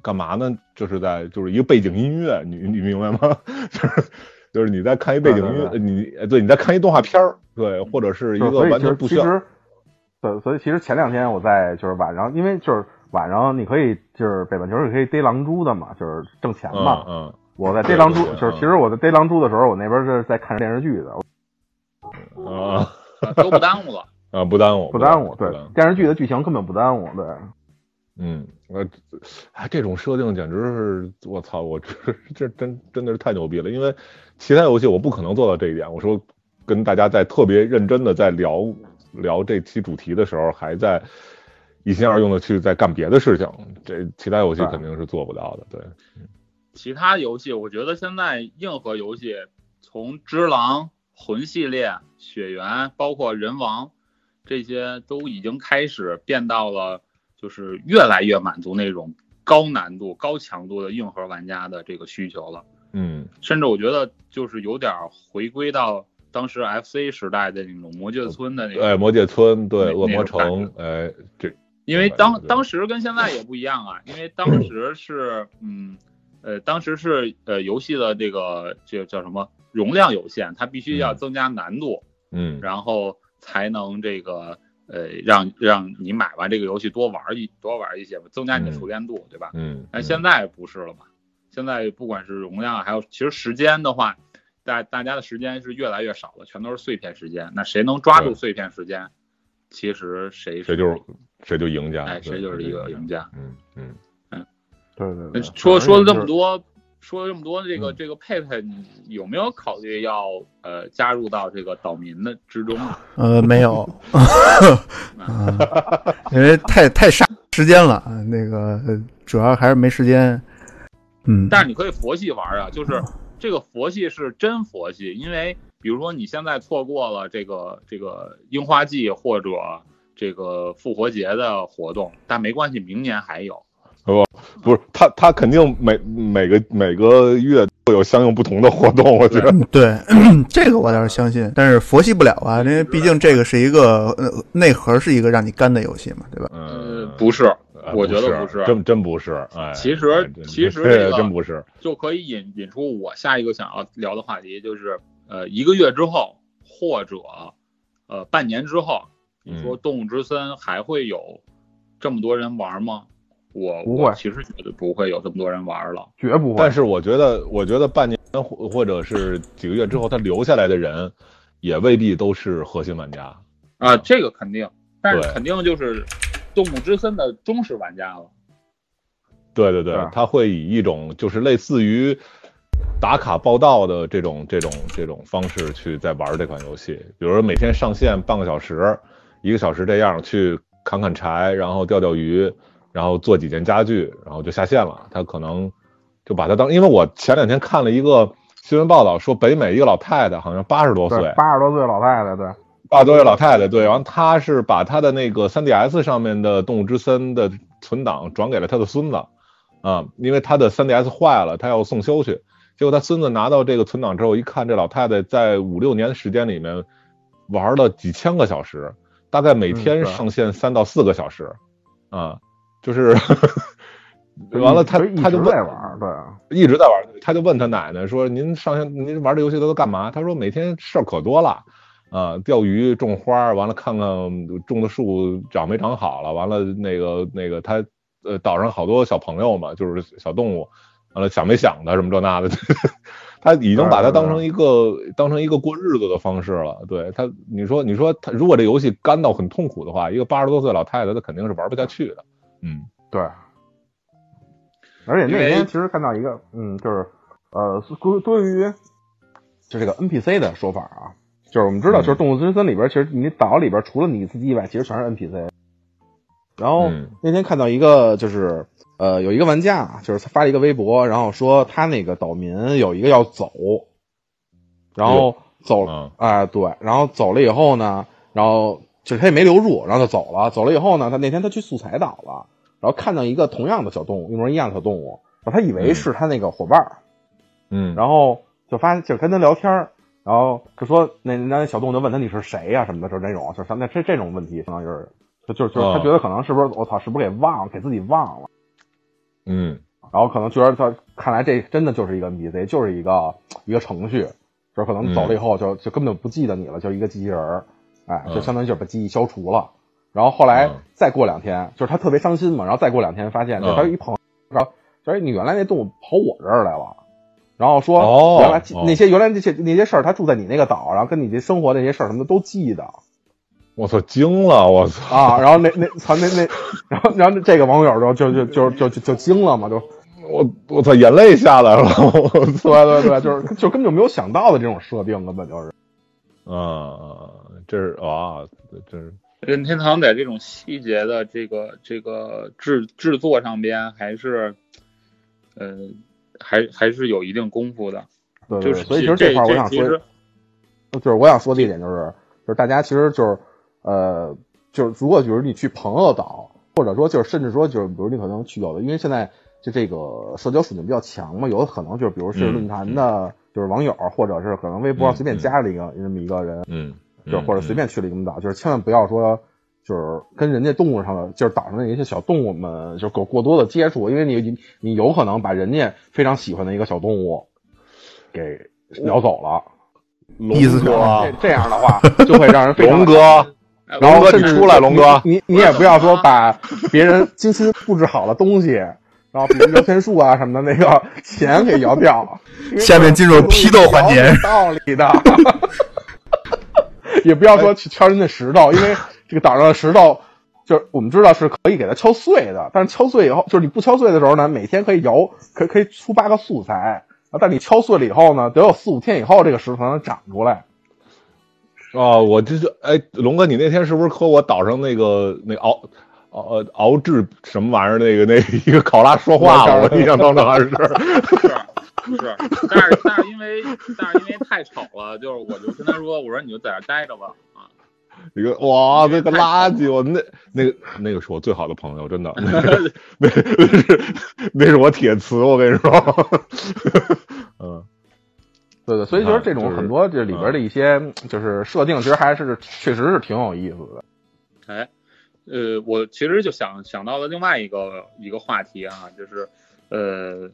干嘛呢？就是在就是一个背景音乐，你你明白吗？就是就是你在看一背景音乐，对你对你在看一动画片儿，对，或者是一个完全不需要。其实，对，所以其实前两天我在就是晚上，因为就是晚上你可以就是北半球是可以逮狼蛛的嘛，就是挣钱嘛。嗯嗯我在逮狼蛛就是其实我在逮狼蛛的时候，我那边是在看电视剧的，啊呃 都不耽误了。啊，不耽误，不耽误。对电视剧的剧情根本不耽误。对，嗯，我，哎，这种设定简直是，我操，我 这这真真的是太牛逼了。因为其他游戏我不可能做到这一点。我说跟大家在特别认真的在聊聊这期主题的时候，还在一心二用的去在干别的事情，这其他游戏肯定是做不到的。对，其他游戏，我觉得现在硬核游戏，从《只狼》、魂系列、血缘，包括人王，这些都已经开始变到了，就是越来越满足那种高难度、高强度的硬核玩家的这个需求了。嗯甚至我觉得就是有点回归到当时 FC 时代的那种魔界村的那种哎，魔界村，对，恶魔城，哎，这因为当当时跟现在也不一样啊，因为当时是嗯呃当时是呃游戏的这个这个叫什么容量有限，它必须要嗯增加难度，嗯然后才能这个呃让让你买完这个游戏多玩一多玩一些吧，增加你的嗯熟练度，对吧？嗯，但现在不是了嘛，现在不管是容量还有其实时间的话，大大家的时间是越来越少了，全都是碎片时间。那谁能抓住碎片时间，其实谁谁就是谁就赢家，哎，谁就是一个赢。家。嗯嗯。嗯对对对。说说了这么多，说了这么多，这个嗯这个佩佩，你有没有考虑要呃加入到这个岛民的之中啊？呃，没有，嗯，因为太太杀时间了，那个呃主要还是没时间。嗯，但是你可以佛系玩啊，就是这个佛系是真佛系，因为比如说你现在错过了这个这个樱花季或者这个复活节的活动，但没关系，明年还有。不是他，他肯定每每个每个月都有相应不同的活动，我觉得。对，这个我倒是相信，但是佛系不了啊，因为毕竟这个是一个呃内核是一个让你干的游戏嘛，对吧？嗯，不是，呃我觉得不不是真真不是。哎，其实哎其实这这个真不是。就可以引引出我下一个想要聊的话题，就是呃一个月之后或者呃半年之后，你说嗯动物之森还会有这么多人玩吗？我不会我其实觉得不会有这么多人玩了。绝不会。但是我觉得，我觉得半年或或者是几个月之后，他留下来的人，也未必都是核心玩家。啊，这个肯定，但是肯定就是动物之森的忠实玩家了。对对对对，他会以一种就是类似于打卡报道的这种这种这种方式去在玩这款游戏，比如说每天上线半个小时、一个小时这样去砍砍柴，然后钓钓鱼，然后做几件家具，然后就下线了。他可能就把他当，因为我前两天看了一个新闻报道，说北美一个老太太好像八十多岁，八十多岁老太太，对，八十多岁老太太，对，然后她是把她的那个 3DS 上面的《动物之森》的存档转给了她的孙子，啊，因为她的 3DS 坏了，她要送修去。结果他孙子拿到这个存档之后，一看这老太太在五六年的时间里面玩了几千个小时，大概每天上线三到四个小时，啊，就是完了，她就一她就在玩儿，对，一直在玩儿，他就问他奶奶说：“您上线您玩这游戏都都干嘛？”他说：“每天事儿可多了，啊，钓鱼、种花，完了看看种的树长没长好了，完了那个那个他呃岛上好多小朋友嘛，就是小动物，完了想没想的什么这那的，他已经把它当成一个当成一个过日子的方式了。对他，你说你说他如果这游戏干到很痛苦的话，一个八十多岁老太太她肯定是玩不下去的。嗯。对。而且那天其实看到一个，嗯，就是呃，关关于就这个 NPC 的说法啊，就是我们知道，嗯。就是《动物之森》里边，其实你岛里边除了你自己以外，其实全是 NPC。然后嗯。那天看到一个，就是呃，有一个玩家，就是他发了一个微博，然后说他那个岛民有一个要走，然后走嗯。啊、对，然后走了以后呢，然后就他也没留住，然后就走了。走了以后呢，他那天他去素材岛了，然后看到一个同样的小动物，一模一样的小动物，然后他以为是他那个伙伴儿，嗯，然后就发就跟他聊天儿，然后就说那那小动物就问他你是谁呀、什么的，就是那种就是像那这这种问题，相当于是就就就是他哦。觉得可能是不是我操是不是给忘了给自己忘了，嗯。然后可能觉得他看来这真的就是一个 NPC，就是一个一个程序，就是可能走了以后就就根本就不记得你了，就一个机器人儿，哎，就嗯相当于就把记忆消除了。然后后来嗯再过两天，就是他特别伤心嘛，然后再过两天发现，就嗯他有一朋友说，说你原来那动物跑我这儿来了。然后说，哦原来哦那些原来那些那些事儿，他住在你那个岛，然后跟你这生活那些事儿什么的都记得我操，惊了，我操。啊。然后那那操那那，然后然后这个网友就就就就就就就惊了嘛，就我我操，眼泪下来了，我！对对对，就是就根本就没有想到的这种设定，根本就是。啊，这是啊，这是。任天堂在这种细节的这个这个制制作上边，还是呃还还是有一定功夫的。对对对，就是所以其实这块儿我想说就是我想说的一点就是，就是大家其实就是呃，就是如果比如你去朋友岛，或者说就是甚至说就是比如你可能去有的，因为现在就这个社交属性比较强嘛，有的可能就是比如是嗯论坛的，就是网友，或者是可能微博上嗯随便加了一个那么一个人，嗯，就或者随便去了一个岛，就是千万不要说。就是跟人家动物上的，就是岛上的一些小动物们，就过过多的接触，因为你你你有可能把人家非常喜欢的一个小动物给聊走了。意思是这，这样的话，就会让人非常龙哥，哎然出来龙哥你你你也不要说把别人精心布置好的东西，然后比如摇钱树啊什么的那个钱给摇掉。下面进入批斗环节有道理的。也不要说去敲人家石头，因为这个岛上的石头，就是我们知道是可以给它敲碎的，但是敲碎以后，就是你不敲碎的时候呢，每天可以摇，可以可以出八个素材，啊，但你敲碎了以后呢，得有四五天以后这个石头才能长出来。哦，我这是哎，龙哥，你那天是不是和我岛上那个那熬熬熬制什么玩意儿那个那一个考拉说话了？我印象当中还是是 是，但是但是因为但是因为太吵了，就是我就跟他说，我说你就在这待着吧啊。一个哇，那个垃圾，我那那个那个是我最好的朋友，真的，那是那是那是我铁磁，我跟你说，嗯，对对，所以就是这种啊就是很多这里边的一些就是设定，其实还是确实是挺有意思的。哎，呃，我其实就想想到了另外一个一个话题啊，就是呃，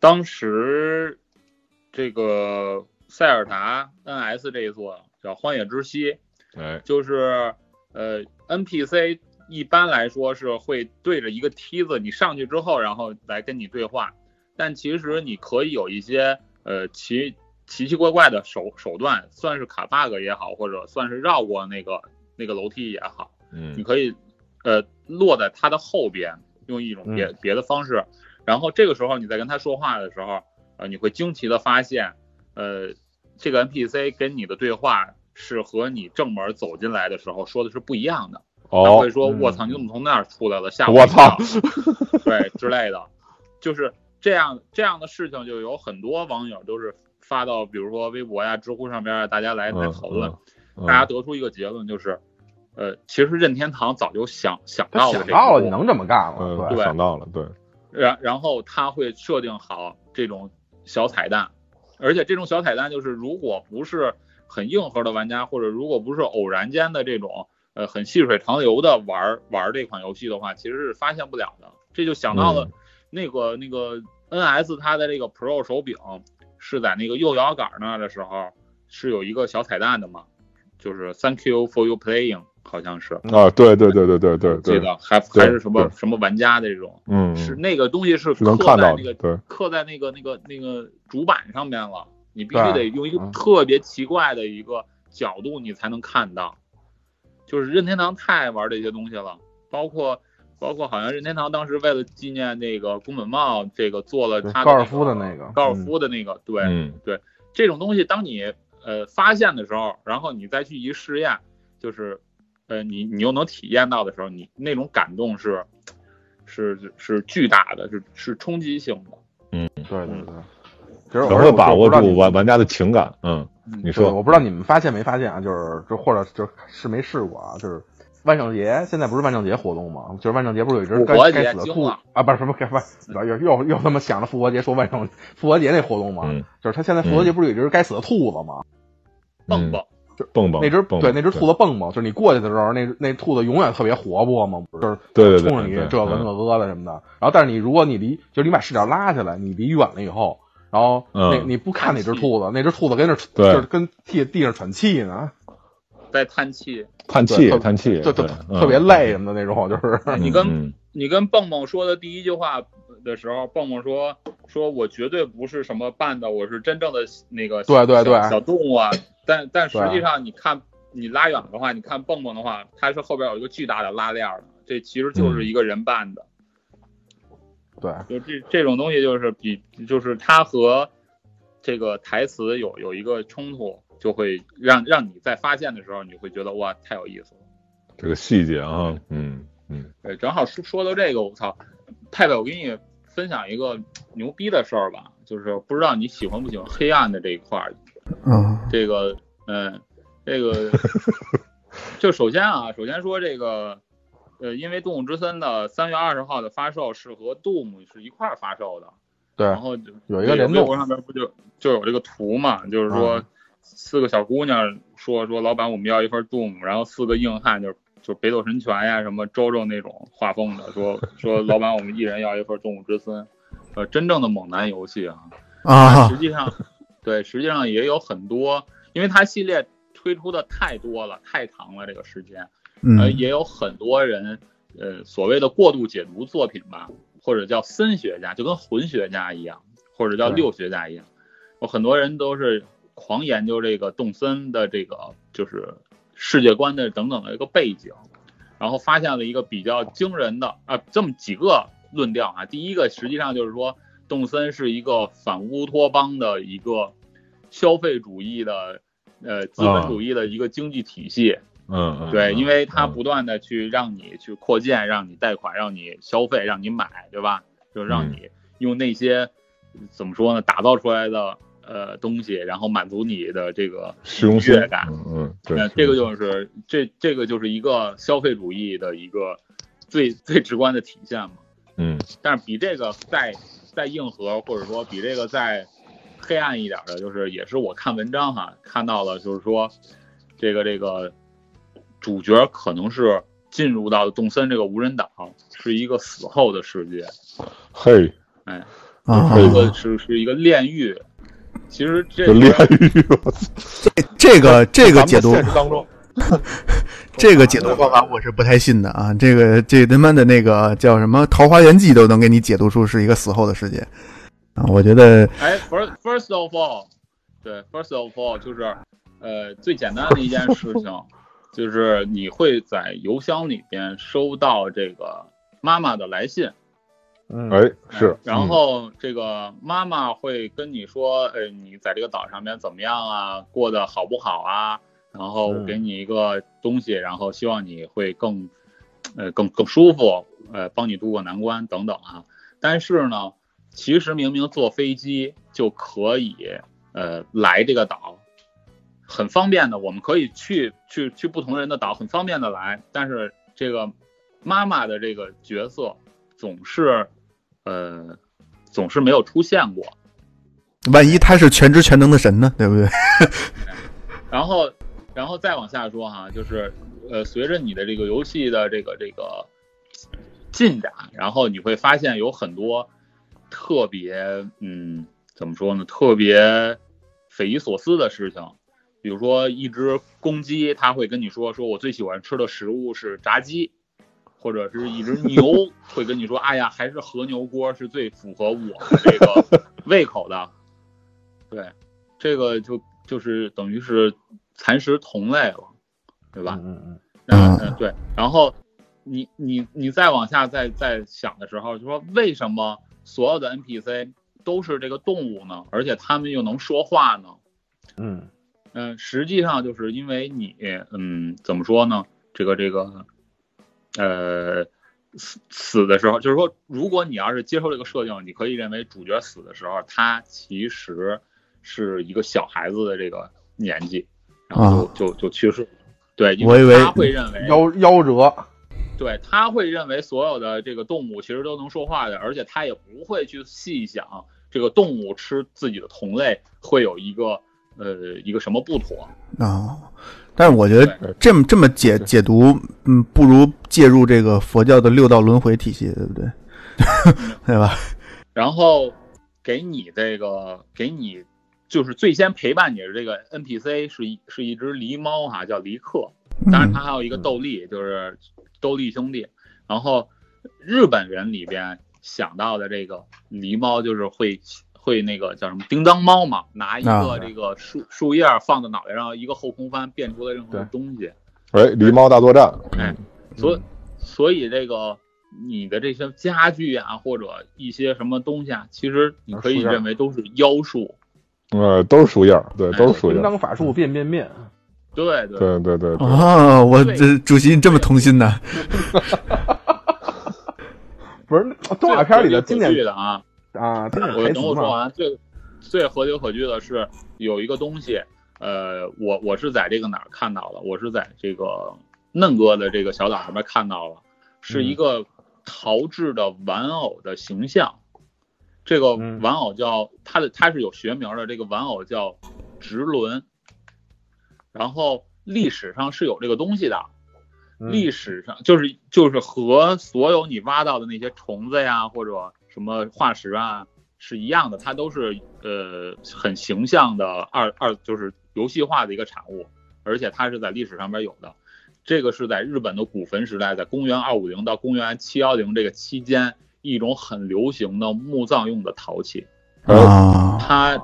当时这个塞尔达 NS 这一座叫《荒野之息》，哎，就是呃 NPC 一般来说是会对着一个梯子，你上去之后，然后来跟你对话。但其实你可以有一些呃奇奇奇怪怪的手手段，算是卡 bug 也好，或者算是绕过那个那个楼梯也好，嗯你嗯可以呃落在它的后边，用一种别别的方式。然后这个时候你在跟他说话的时候，呃，你会惊奇的发现，呃，这个 NPC 跟你的对话是和你正门走进来的时候说的是不一样的。哦他哦会，说：“嗯我操，你怎么从那儿出来了？吓我一跳。操，对之类的，就是这样这样的事情，就有很多网友都是发到，比如说微博呀、知乎上边啊，大家来来嗯讨论，嗯大家得出一个结论，就是，呃，其实任天堂早就想想到了这想到了，你能这么干了，对。想到了，对，然然后他会设定好这种小彩蛋，而且这种小彩蛋就是如果不是很硬核的玩家，或者如果不是偶然间的这种呃很细水长流的玩玩这款游戏的话，其实是发现不了的。这就想到了嗯那个、那个 NS 它的这个 Pro 手柄是在那个右摇杆那儿的时候是有一个小彩蛋的嘛，就是 Thank you for your playing，好像是。啊，对对对对对对对，记得还还是什么什么玩家的这种，嗯，是那个东西是刻看到的，在那个对，刻在那个那个那个主板上面了，你必须得用一个嗯。特别奇怪的一个角度，你才能看到。就是任天堂太爱玩这些东西了，包括包括好像任天堂当时为了纪念那个宫本茂，这个做了他对高尔夫的的那个高尔夫的那个，对，嗯。这种东西，当你呃发现的时候，然后你再去一试验，就是呃你你又能体验到的时候，你那种感动是是是巨大的，是是冲击性的。嗯对对对。其实然我后把握住玩玩家的情感，嗯，你，说，我不知道你们发现没发现啊？就是就或者就是是没试过啊？就是万圣节现在不是万圣节活动吗？就是万圣节不是有一只该死的兔啊？不是什么该不是又又又他妈想着复活节说万圣复活节那活动吗？嗯就是他现在复活节不是有一只该死的兔子吗？蹦蹦，蹦蹦那只蹦对那只兔子蹦蹦，就是你过去的时候，那那兔子永远特别活泼嘛，就是对对对冲着你这个那个的什么的。然后但是你如果你离就是你把视角拉下来，你离远了以后。然后那嗯你不看那只兔子，那只兔子跟那就是跟地地上喘气呢，在叹气。叹气叹气，就就对特别，嗯累什么的那种，就是你跟嗯你跟蹦蹦说的第一句话的时候，蹦蹦说说我绝对不是什么扮的，我是真正的那个对对对小小动物啊。但但实际上你看你拉远的话，你看蹦蹦的话，它是后边有一个巨大的拉链的，这其实就是一个人扮的。对就这这种东西就是比就是它和这个台词有有一个冲突，就会让让你在发现的时候，你会觉得哇太有意思了。这个细节啊，嗯嗯对，正好说说到这个，我操，派派，我给你分享一个牛逼的事儿吧，就是不知道你喜欢不喜欢黑暗的这一块儿。嗯。这个，嗯，这个，就首先啊，首先说这个，呃，因为《动物之森》的三月二十号的发售是和 Doom 是一块儿发售的，对然后有一个联动。微博上面不就就有这个图嘛，就是说嗯。四个小姑娘说说老板我们要一份 Doom，然后四个硬汉就是就北斗神拳呀什么周周那种画风的，说说老板我们一人要一份动物之森，呃，真正的猛男游戏啊，啊。实际上对，实际上也有很多，因为它系列推出的太多了，太长了这个时间，呃，嗯也有很多人，呃，所谓的过度解读作品吧，或者叫森学家，就跟魂学家一样，或者叫六学家一样，有很多人都是狂研究这个动森的这个就是世界观的等等的一个背景，然后发现了一个比较惊人的啊，这么几个论调啊。第一个实际上就是说，动森是一个反乌托邦的一个消费主义的呃资本主义的一个经济体系。嗯嗯，对，嗯因为它嗯不断的去让你去扩建，让你贷款，让你消费，让你买，对吧？就让你用那些怎么说呢，打造出来的呃东西，然后满足你的这个实用性愉悦感。嗯嗯，对那，这个就是这这个就是一个消费主义的一个最最直观的体现嘛。嗯但是比这个再再硬核，或者说比这个再黑暗一点的，就是也是我看文章哈看到了，就是说这个这个主角可能是进入到动森这个无人岛，是一个死后的世界，嘿，哎，啊。是一个是是一个炼狱。其实这这炼狱，这个这个解读现实当中，这个解读方法我是不太信的啊！这个这他妈的那个叫什么《桃花源记》都能给你解读出是一个死后的世界啊！我觉得哎，first first of all，对，first of all 就是，呃，最简单的一件事情，就是你会在邮箱里边收到这个妈妈的来信，嗯，哎，是哎，然后这个妈妈会跟你说，呃，你在这个岛上面怎么样啊，过得好不好啊？然后我嗯给你一个东西，然后希望你会更，呃，更更舒服，呃，帮你渡过难关等等啊。但是呢，其实明明坐飞机就可以，呃，来这个岛，很方便的，我们可以去去去不同人的岛，很方便的来。但是这个妈妈的这个角色总是，呃，总是没有出现过。万一他是全知全能的神呢，对不对？然后，然后再往下说哈，就是呃，随着你的这个游戏的这个这个进展，然后你会发现有很多特别嗯，怎么说呢，特别匪夷所思的事情。比如说，一只公鸡，它会跟你说，说我最喜欢吃的食物是炸鸡，或者是一只牛 会跟你说，哎呀，还是和牛锅是最符合我的这个胃口的。对，这个就就是等于是蚕食同类了，对吧？嗯嗯嗯对。然后你你你再往下再再想的时候，就说为什么所有的 NPC 都是这个动物呢？而且他们又能说话呢？嗯嗯，实际上就是因为你，嗯，怎么说呢？这个这个，呃，死死的时候，就是说，如果你要是接受这个设定，你可以认为主角死的时候，他其实是一个小孩子的这个年纪，然后就、就就去世。对，因我以为他会认为嗯，夭夭折，对，他会认为所有的这个动物其实都能说话的，而且他也不会去细想这个动物吃自己的同类会有一个呃一个什么不妥。啊、但是我觉得这么这么解解读，嗯，不如介入这个佛教的六道轮回体系，对不对？对吧？然后给你这个给你就是最先陪伴你的这个 NPC 是一是一只狸猫哈、叫狸克，当然它还有一个斗笠，就是斗笠兄弟。然后日本人里边想到的这个狸猫就是会会那个叫什么叮当猫嘛，拿一啊个这个树树叶放在脑袋上，一个后空翻变出了任何的东西。哎，狸猫大作战，哎嗯，所以所以这个你的这些家具啊，或者一些什么东西啊，其实你可以认为都是妖术。呃，都是树叶儿，对，都是树叶儿，叮当法术变变变，对对对对对啊，哦，我这主席你这么童心呢？不是动画片里的经典的啊，啊，经典我台词嘛，等我说完。最最可久可据的是有一个东西，呃，我我是在这个哪儿看到的？我是在这个嫩哥的这个小岛上面看到了，是一个陶制的玩偶的形象。这个嗯玩偶叫它的，它是有学名的。这个玩偶叫直轮，然后历史上是有这个东西的。嗯历史上就是就是和所有你挖到的那些虫子呀或者什么化石啊是一样的，它都是呃很形象的二二就是游戏化的一个产物，而且它是在历史上边有的。这个是在日本的古坟时代，在公元二五零到公元七幺零这个期间，一种很流行的墓葬用的陶器。啊，它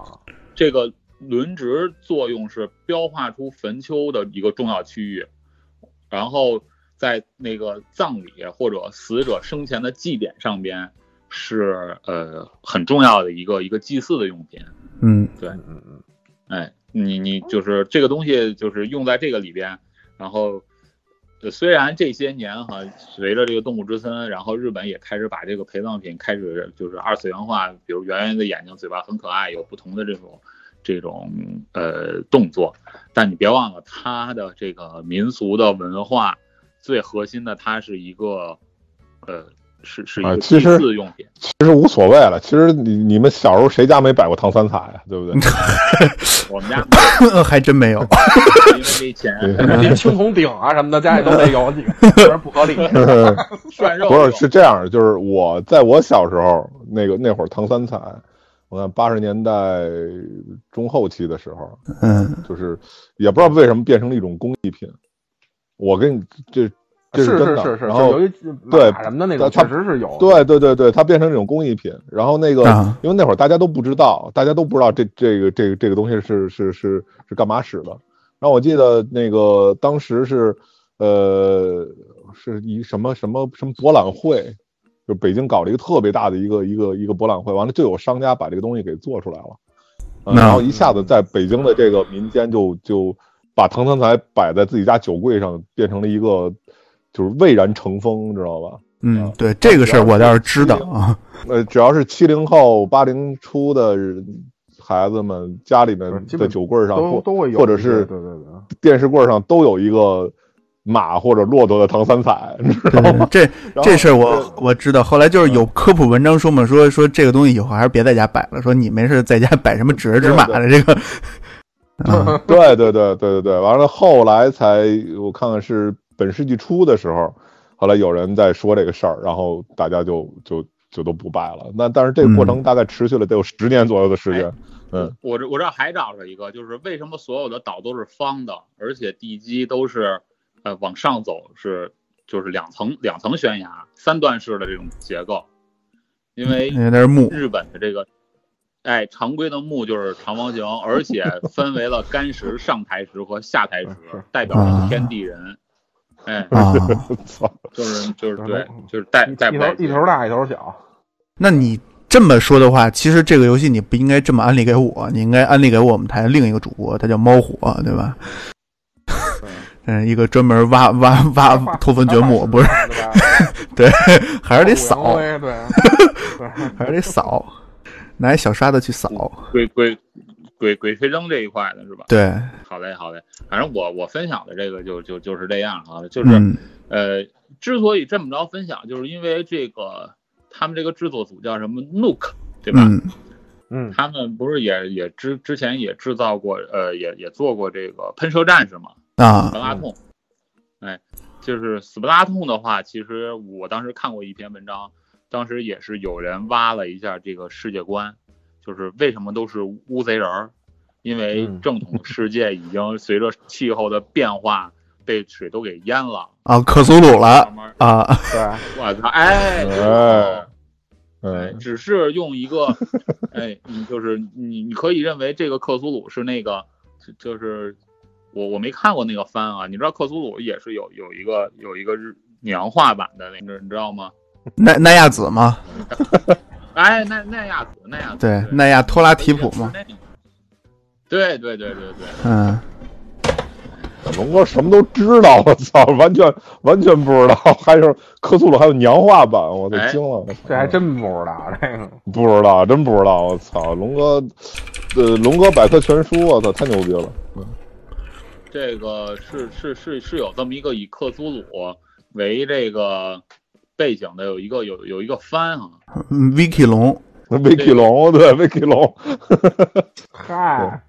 这个轮值作用是标画出坟丘的一个重要区域，然后在那个葬礼或者死者生前的祭典上边是呃很重要的一个一个祭祀的用品。嗯对嗯嗯，哎，你你就是这个东西就是用在这个里边，然后呃虽然这些年哈，随着这个动物之森，然后日本也开始把这个陪葬品开始就是二次元化，比如圆圆的眼睛、嘴巴很可爱，有不同的这种这种呃动作，但你别忘了它的这个民俗的文化最核心的，它是一个呃是是一个祭啊其实祀用品。其实无所谓了。其实你你们小时候谁家没摆过唐三彩呀？对不对？我们家 还真没有。因为没钱，连青铜鼎啊什么的家里都得有几个，不合理。涮肉不是是这样，就是我在我小时候那个那会儿唐三彩，我看八十年代中后期的时候，嗯，就是也不知道为什么变成了一种工艺品。我跟你这这是真的，是是是，然后由于对马什么的那个，确实是有。对对对对，它变成这种工艺品。然后那个，啊因为那会儿大家都不知道，大家都不知道这这个这个这个东西是是是是干嘛使的。然后我记得那个当时是呃是一什么什么什么博览会，就北京搞了一个特别大的一个一个一个博览会，完了就有商家把这个东西给做出来了，然后一下子在北京的这个民间就就把唐三彩摆在自己家酒柜上，变成了一个就是蔚然成风，知道吧？嗯，对这个事儿我倒是知道啊。呃，只要是七零后、八零初的孩子们，家里面的酒柜上或都都会有，或者是对对对，电视柜上都有一个马或者骆驼的唐三彩，你知道吗？这 这事儿我我知道，后来就是有科普文章说嘛，说说这个东西以后还是别在家摆了，说你没事在家摆什么指人指马的这个，啊对对对对对对，完了后来才我看看是本世纪初的时候，后来有人在说这个事儿，然后大家就就就都不拜了。那但是这个过程大概持续了得有十年左右的时间。嗯，我这我这还找着一个，就是为什么所有的岛都是方的，而且地基都是呃往上走，是就是两层两层悬崖，三段式的这种结构，因为因为那是木，日本的这个。哎，常规的墓就是长方形，而且分为了干石、上台石和下台石，代表了天地人。哎，啊。操，就是就是对，就是带带一头一头大一头小，那你这么说的话，其实这个游戏你不应该这么安利给我，你应该安利给我们台另一个主播，他叫猫火，对吧？嗯，一个专门挖挖挖偷坟掘墓，不是，对还是得扫，对。还是得扫，拿一小刷子去扫。鬼鬼鬼鬼吹灯这一块的是吧？对，好嘞，好嘞。反正我我分享的这个就就就是这样啊，就是、嗯呃，之所以这么着分享，就是因为这个他们这个制作组叫什么 Nook，对吧？嗯嗯，他们不是也也之之前也制造过，呃，也也做过这个喷射战士嘛，啊斯，拉痛。哎，就是斯普拉痛的话，其实我当时看过一篇文章，当时也是有人挖了一下这个世界观，就是为什么都是乌贼人儿，因为嗯。正统世界已经随着气候的变化被水都给淹了，啊，克苏鲁了啊，对，我操，哎，哎。哎，嗯，只是用一个，哎，你就是你，你可以认为这个克苏鲁是那个，就就是我我没看过那个番啊，你知道克苏鲁也是有有一个有一个日娘化版的那个，你知道吗？奈奈亚子嘛，哎，奈奈亚子，奈亚子，对，奈亚托拉提普嘛，对对对对对，嗯，龙哥什么都知道，我操，完全完全不知道，还有克苏鲁还有娘化版，我都哎惊了，这还真不知道这个。不知道，真不知道，我操，龙哥，呃，龙哥百科全书，我操，太牛逼了，这个是是是是有这么一个以克苏鲁为这个背景的有一个有有一个番啊，嗯，Vicky 龙，维基龙，对，维基龙，嗨，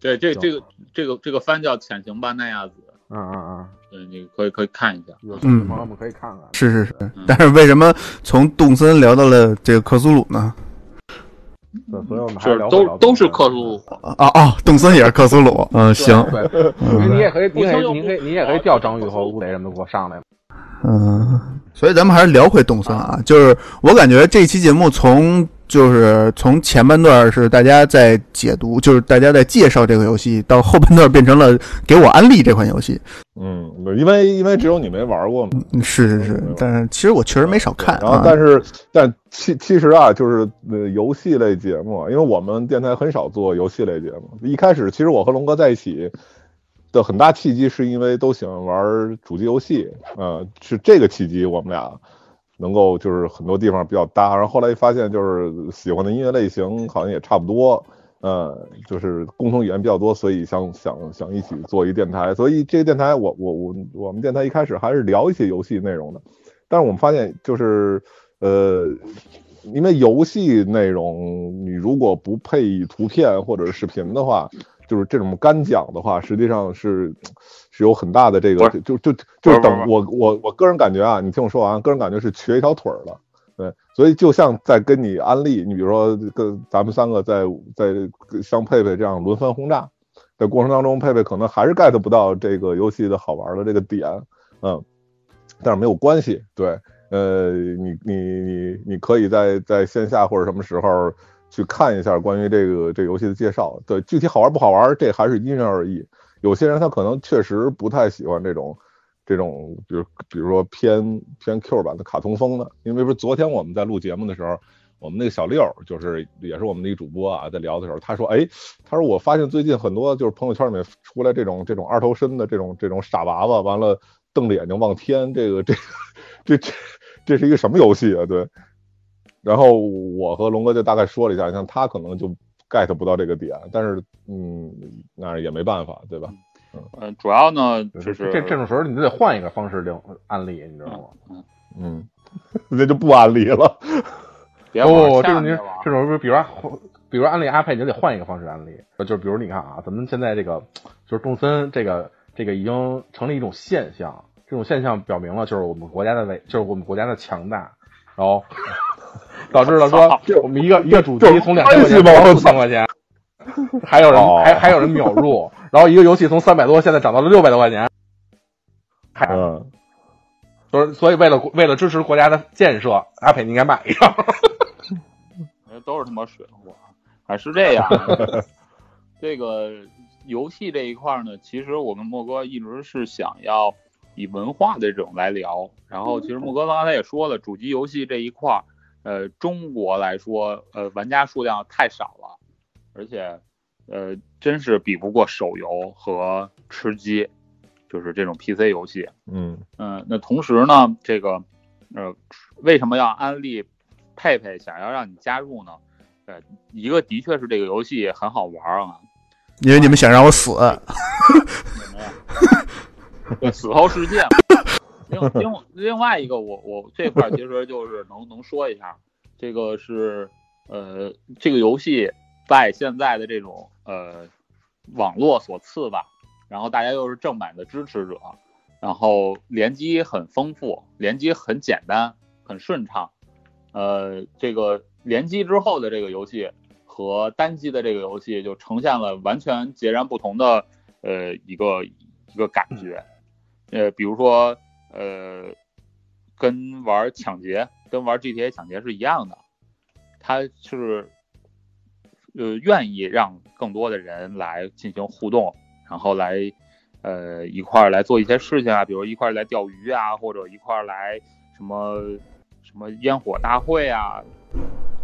对这这个这个这个番叫潜行吧奈亚子，嗯嗯嗯，对，你可以可以看一下。有兴趣的朋友们可以看看。是是是，嗯。但是为什么从动森聊到了这个克苏鲁呢？对，所以我们还是聊聊都都是克苏鲁，啊哦，动森也是克苏鲁，嗯，行，对，你也可以，你可以，你可以，你也可以调章鱼和吴磊什么的给我上来嘛。嗯，所以咱们还是聊回动森啊，就是我感觉这期节目从就是从前半段是大家在解读，就是大家在介绍这个游戏，到后半段变成了给我安利这款游戏。嗯，因为因为只有你没玩过嘛，嗯是是是，但是其实我确实没少看然后啊。但是但其其实啊，就是呃游戏类节目，因为我们电台很少做游戏类节目，一开始其实我和龙哥在一起。的很大契机是因为都喜欢玩主机游戏，呃，是这个契机，我们俩能够就是很多地方比较搭。然后后来发现就是喜欢的音乐类型好像也差不多，呃，就是共同语言比较多，所以想想想一起做一电台。所以这个电台，我我我我们电台一开始还是聊一些游戏内容的，但是我们发现就是呃。因为游戏内容，你如果不配图片或者视频的话，就是这种干讲的话，实际上是是有很大的这个，就就就等我我我个人感觉啊，你听我说完，个人感觉是瘸一条腿了，对，所以就像在跟你安利，你比如说跟咱们三个在在像佩佩这样轮番轰炸的过程当中，佩佩可能还是 get 不到这个游戏的好玩的这个点，嗯，但是没有关系，对。呃，你你你你可以在在线下或者什么时候去看一下关于这个这游戏的介绍。对，具体好玩不好玩，这还是因人而异。有些人他可能确实不太喜欢这种这种，比如比如说偏偏 Q 版的卡通风的。因为不是昨天我们在录节目的时候，我们那个小六就是也是我们的一个主播啊，在聊的时候，他说，哎，他说我发现最近很多就是朋友圈里面出来这种这种二头身的这种这种傻娃娃，完了瞪着眼睛望天，这个这这这。这是一个什么游戏啊？对，然后我和龙哥就大概说了一下，像他可能就 get 不到这个点，但是嗯，那也没办法，对吧？嗯，主要呢就是这这种时候你就得换一个方式令案例，你知道吗？嗯嗯，那就不安利了。不，这种您这种比如说比如安利阿佩，你就得换一个方式安利，就是比如你看啊，咱们现在这个就是动森这个这个已经成了一种现象。这种现象表明了，就是我们国家的伟，就是我们国家的强大，然后导致了说，我们一个一个主机从两千块钱到四千块钱，还有人还还有人秒入，然后一个游戏从三百多现在涨到了六百多块钱，嗯，所以所以为了为了支持国家的建设，阿佩你应该买一个，都是他妈水货，还是这样，这个游戏这一块呢，其实我跟莫哥一直是想要。以文化的这种来聊，然后其实莫哥刚才也说了，主机游戏这一块儿，呃，中国来说，呃，玩家数量太少了，而且，呃，真是比不过手游和吃鸡，就是这种 PC 游戏。嗯嗯，那同时呢，这个，呃，为什么要安利佩佩，想要让你加入呢？呃，一个的确是这个游戏很好玩啊，因为你们想让我死。死后世界，另另 另外一个，我我这块其实就是能能说一下，这个是呃这个游戏在现在的这种呃网络所赐吧，然后大家又是正版的支持者，然后联机很丰富，联机很简单很顺畅，呃这个联机之后的这个游戏和单机的这个游戏就呈现了完全截然不同的呃一个一个感觉。呃，比如说，呃，跟玩抢劫，跟玩 GTA 抢劫是一样的，他是呃愿意让更多的人来进行互动，然后来呃一块儿来做一些事情啊，比如一块儿来钓鱼啊，或者一块儿来什么什么烟火大会啊，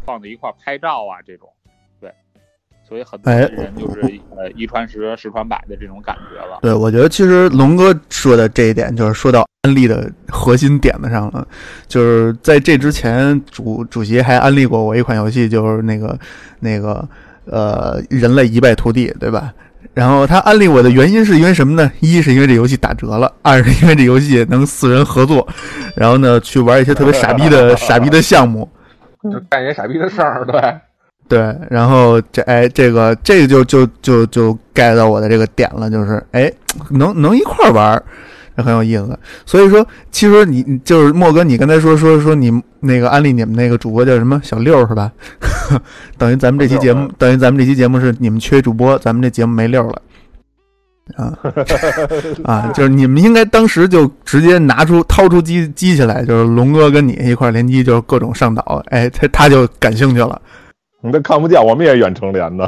放在一块儿拍照啊这种。所以很多人就是呃一传十十传百的这种感觉了。对，我觉得其实龙哥说的这一点，就是说到安利的核心点子上了。就是在这之前，主主席还安利过我一款游戏，就是那个那个呃人类一败涂地，对吧？然后他安利我的原因是因为什么呢？一是因为这游戏打折了，二是因为这游戏能四人合作，然后呢去玩一些特别傻逼的 傻逼的项目，就干一些傻逼的事儿，对。对，然后这哎，这个这个就就就就 get 到我的这个点了，就是哎，能能一块玩，这很有意思。所以说，其实你就是莫哥，你刚才说说说你那个安利你们那个主播叫什么小六是吧？等于咱们这期节目，等于咱们这期节目是你们缺主播，咱们这节目没六了啊 啊！就是你们应该当时就直接拿出掏出机机器来，就是龙哥跟你一块联机，就是各种上岛，哎，他他就感兴趣了。你都看不见，我们也远程连的。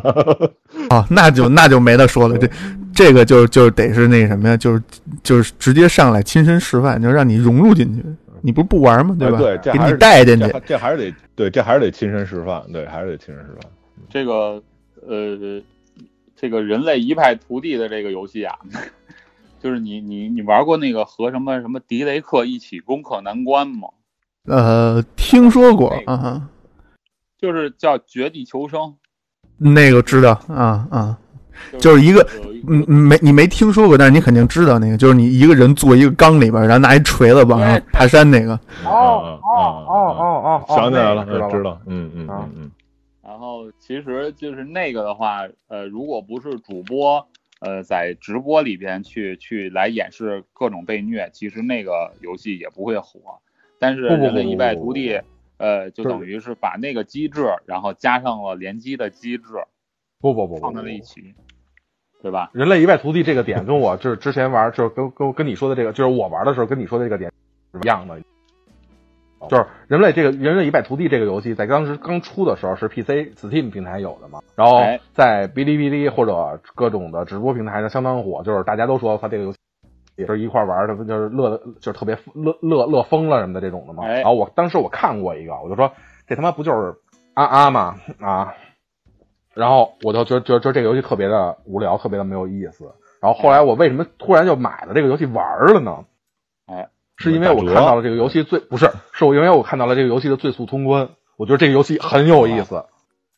哦，那就那就没得说了。这 这个就就得是那什么呀？就是就是直接上来亲身示范，就让你融入进去。你不是不玩吗？对吧？对，给你带进去。这还是得对，这还是得亲身示范。对，还是得亲身示范。这个呃，这个人类一败涂地的这个游戏啊，就是你你你玩过那个和什么什么迪雷克一起攻克难关吗？呃，听说过啊，就是叫绝地求生，那个知道啊啊，就就是一个有一嗯，没你没听说过，但是你肯定知道那个，就是你一个人坐一个缸里边，然后拿一锤子往上爬山那个。哦哦哦哦哦，想起来了，那个知道。知道，嗯嗯嗯嗯，然后其实就是那个的话，呃，如果不是主播，呃，在直播里边去去来演示各种被虐，其实那个游戏也不会火。但是人类一败不涂地，呃，就就是等于是把那个机制，然后加上了联机的机制，不不不不，放在了一起，对吧？人类一败涂地这个点跟我就是之前玩，就是跟跟跟你说的这个，就是我玩的时候跟你说的这个点是一样的。就是人类这个人类一败涂地这个游戏，在当时刚出的时候是 PC Steam 平台有的嘛，然后哎在哔哩哔哩或者各种的直播平台上相当火，就是大家都说它这个游戏也是一块玩的，就是乐的，就是特别乐乐乐疯了什么的这种的嘛。哎然后我当时我看过一个，我就说这他妈不就是啊啊嘛啊，然后我就觉得觉得觉得这个游戏特别的无聊，特别的没有意思。然后后来我为什么突然就买了这个游戏玩了呢？哎，是因为我看到了这个游戏最不是，是我因为我看到了这个游戏的最速通关，我觉得这个游戏很有意思，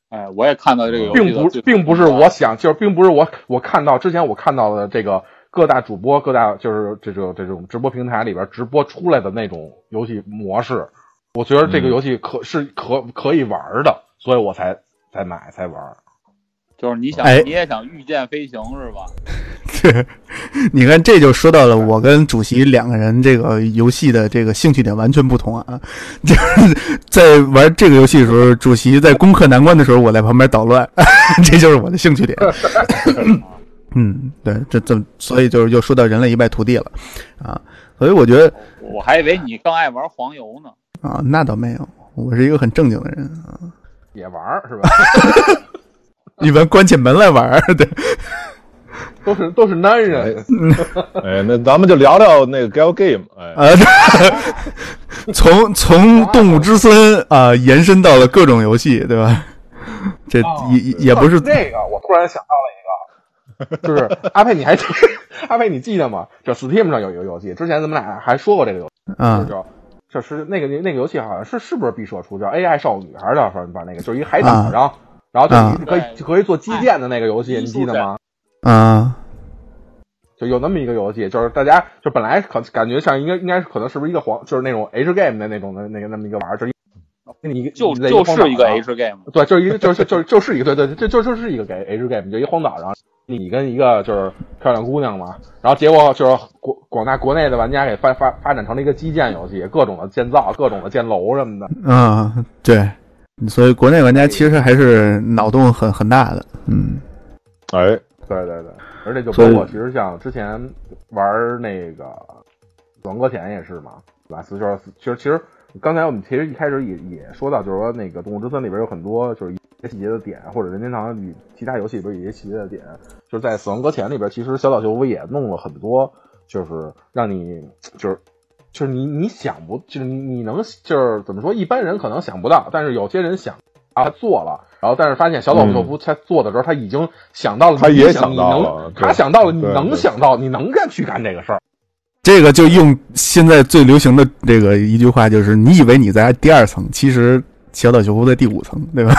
哎，我也看到这个游戏并不并不是我想，就是并不是我我看到之前我看到的这个各大主播各大就是这种这种直播平台里边直播出来的那种游戏模式，我觉得这个游戏可、是可可以玩的，所以我才才买才玩。就是你想、哎你也想御剑飞行是吧？这，你看，这就说到了我跟主席两个人这个游戏的这个兴趣点完全不同啊！就是 在玩这个游戏的时候，主席在攻克难关的时候，我在旁边捣乱，这就是我的兴趣点。嗯，对，这这，所以就是又说到人类一败涂地了啊！所以我觉得我还以为你更爱玩黄油呢。啊，那倒没有，我是一个很正经的人啊，也玩是吧？你们关起门来玩，对，都是都是男人，哎，那咱们就聊聊那个 Gal Game，哎，啊，从从动物之森啊延伸到了各种游戏，对吧？这也也也不是说起这个，我突然想到了一个，就是阿佩，你还阿佩，你记得吗？就 Steam 上有一个游戏，之前咱们俩还说过这个游戏，嗯就是那个那个游戏好像是是不是毕设出叫 AI 少女还是叫什么？把那个就是一个海底，啊然后然后就啊你可以可以做基建的那个游戏，哎你记得吗？嗯就有那么一个游戏，就是大家就本来可感觉像应该应该是可能是不是一个黄，就是那种 H game 的那种的那个那么一个玩意儿，就你就就是一个 H game，对，就是一个就是就是就是一个对对，就就就是一个给 H game，就一荒岛上，你跟一个就是漂亮姑娘嘛，然后结果就是广广大国内的玩家给发发发展成了一个基建游戏，各种的建造，各种的建楼什么的。嗯，对，所以国内玩家其实还是脑洞很很大的，嗯哎，对对对，而且就包括其实像之前玩那个《死亡搁浅》也是嘛，对吧？就是其实其实刚才我们其实一开始也也说到，就是说那个《动物之森》里边有很多就是细节的点，或者任天堂与其他游戏里边有一些细节的点，就是在《死亡搁浅》里边，其实小岛秀夫也弄了很多，就是让你就是。就是你你想不，就是你你能就是怎么说，一般人可能想不到，但是有些人想啊，他做了，然后但是发现小岛秀夫他做的时候，他已经想到了，他也想想到了他想到了，你能想到，你能干去干这个事儿。这个就用现在最流行的这个一句话，就是你以为你在第二层，其实小岛秀夫在第五层，对吧？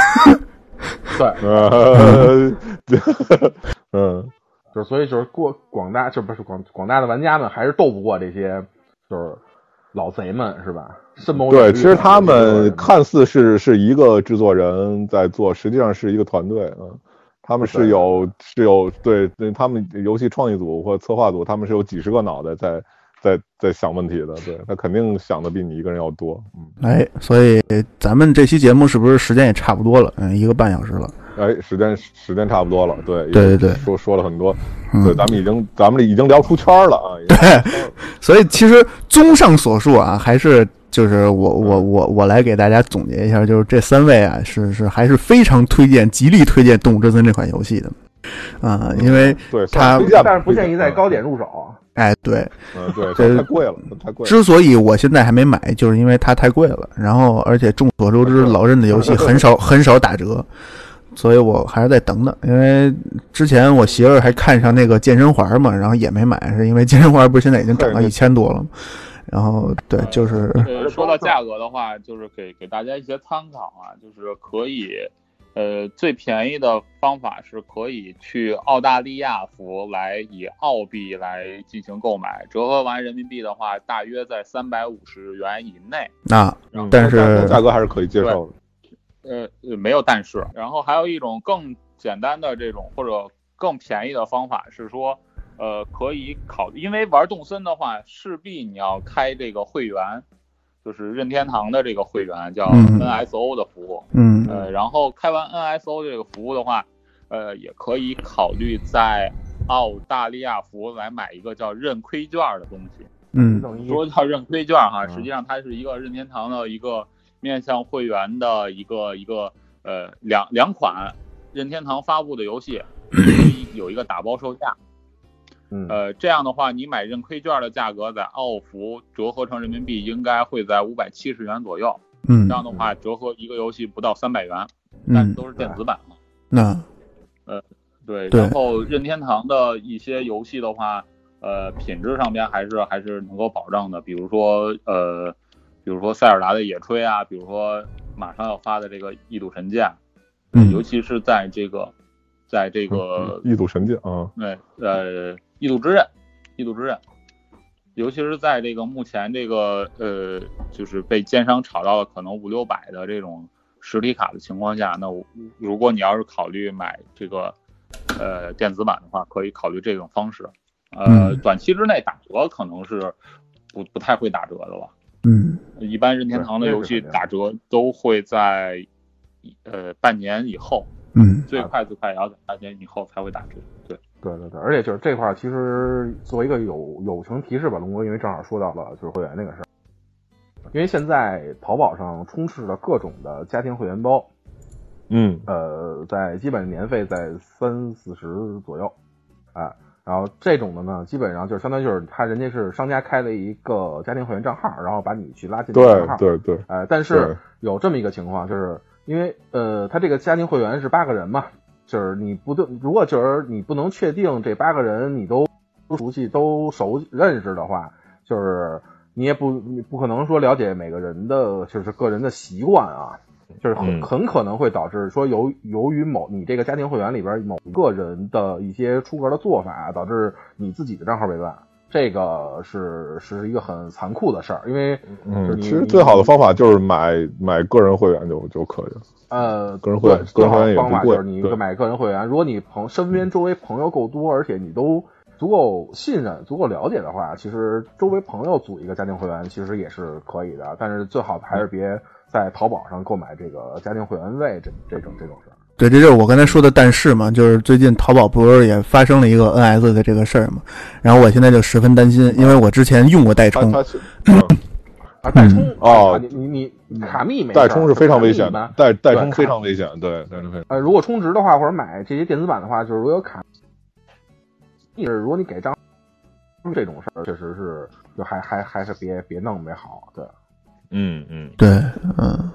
对，呃，嗯，就是所以就是过广大就不是广广大的玩家们还是斗不过这些就是老贼们是吧？深谋对，其实他们看似是是一个制作人在做，实际上是一个团队，嗯，他们是有是有对对，他们游戏创意组或策划组，他们是有几十个脑袋在在在想问题的，对他肯定想的比你一个人要多，嗯，哎，所以咱们这期节目是不是时间也差不多了？嗯，一个半小时了。哎，时间时间差不多了，对对对对说说了很多，嗯对，咱们已经咱们已经聊出圈了啊，对 所以其实综上所述啊，还是就是我我我我来给大家总结一下，就是这三位啊，是是还是非常推荐、极力推荐《动物之森》这款游戏的啊，因为对，他推荐但是不建议在高点入手。哎对，嗯，对，太贵了，太贵了。之所以我现在还没买，就是因为它太贵了。然后，而且众所周知，老任的游戏很少很少打折，所以我还是再等等，因为之前我媳妇儿还看上那个健身环嘛，然后也没买，是因为健身环不是现在已经涨到一千多了吗？然后对，就是呃，说到价格的话，就是给给大家一些参考啊，就是可以，呃，最便宜的方法是可以去澳大利亚服来以澳币来进行购买，折合完人民币的话，大约在三百五十元以内。那嗯但是价格还是可以接受的。呃，呃没有但是，然后还有一种更简单的这种或者更便宜的方法是说，呃，可以考，因为玩动森的话，势必你要开这个会员，就是任天堂的这个会员叫嗯 NSO 的服务，嗯呃，然后开完 NSO 这个服务的话，呃，也可以考虑在澳大利亚服来买一个叫认亏券的东西。嗯说叫认亏券哈，嗯实际上它是一个任天堂的一个面向会员的一个一个呃两两款任天堂发布的游戏，可以有一个打包售价。嗯。呃，这样的话，你买认亏券的价格在澳服折合成人民币应该会在五百七十元左右。嗯。这样的话，折合一个游戏不到三百元，但都是电子版嘛。那。对，对。然后任天堂的一些游戏的话，呃，品质上边还是还是能够保障的，比如说呃，比如说塞尔达的野炊啊，比如说马上要发的这个异度神剑，嗯。尤其是在这个，在这个异度神剑啊，对呃异度之刃，异度之刃，尤其是在这个目前这个呃，就是被奸商炒到了可能五六百的这种实体卡的情况下，那我如果你要是考虑买这个呃电子版的话，可以考虑这种方式。呃，嗯短期之内打折可能是不不太会打折的了。嗯一般任天堂的游戏打折都会在呃半年以后，嗯最快最快也要在半年以后才会打折。对。对对对，而且就是这块儿，其实作为一个友友情提示吧，龙哥，因为正好说到了就是会员那个事儿，因为现在淘宝上充斥着各种的家庭会员包，嗯。呃，在基本年费在三四十左右，啊，然后这种的呢，基本上就是相当于就是他人家是商家开了一个家庭会员账号，然后把你去拉进这个对账号，对对，呃，但是有这么一个情况，就是因为呃，他这个家庭会员是八个人嘛，就是你不对，如果就是你不能确定这八个人你都都熟悉、都熟认识的话，就是你也不你不可能说了解每个人的就是个人的习惯啊，就是很嗯很可能会导致说由由于某你这个家庭会员里边某个人的一些出格的做法，导致你自己的账号被办。这个是是一个很残酷的事儿，因为嗯，其实最好的方法就是买买个人会员就就可以了。呃，个人会员最好个人会员也的方法就是你对买个人会员，如果你朋身边周围朋友够多，而且你都足够信任、足够了解的话，其实周围朋友组一个家庭会员其实也是可以的。但是最好还是别在淘宝上购买这个家庭会员位这这种这种事儿。对，这就是我刚才说的但是嘛，就是最近淘宝不是也发生了一个 NS 的这个事儿嘛，然后我现在就十分担心，因为我之前用过代充，啊，代充哦啊你你你卡密没代充是非常危险的代代充非常危险，对，代充非常。呃，如果充值的话，或者买这些电子版的话，就是如果有卡，是如果你给账这种事儿，确实是就还还还是别别弄为好。对，嗯嗯，对，嗯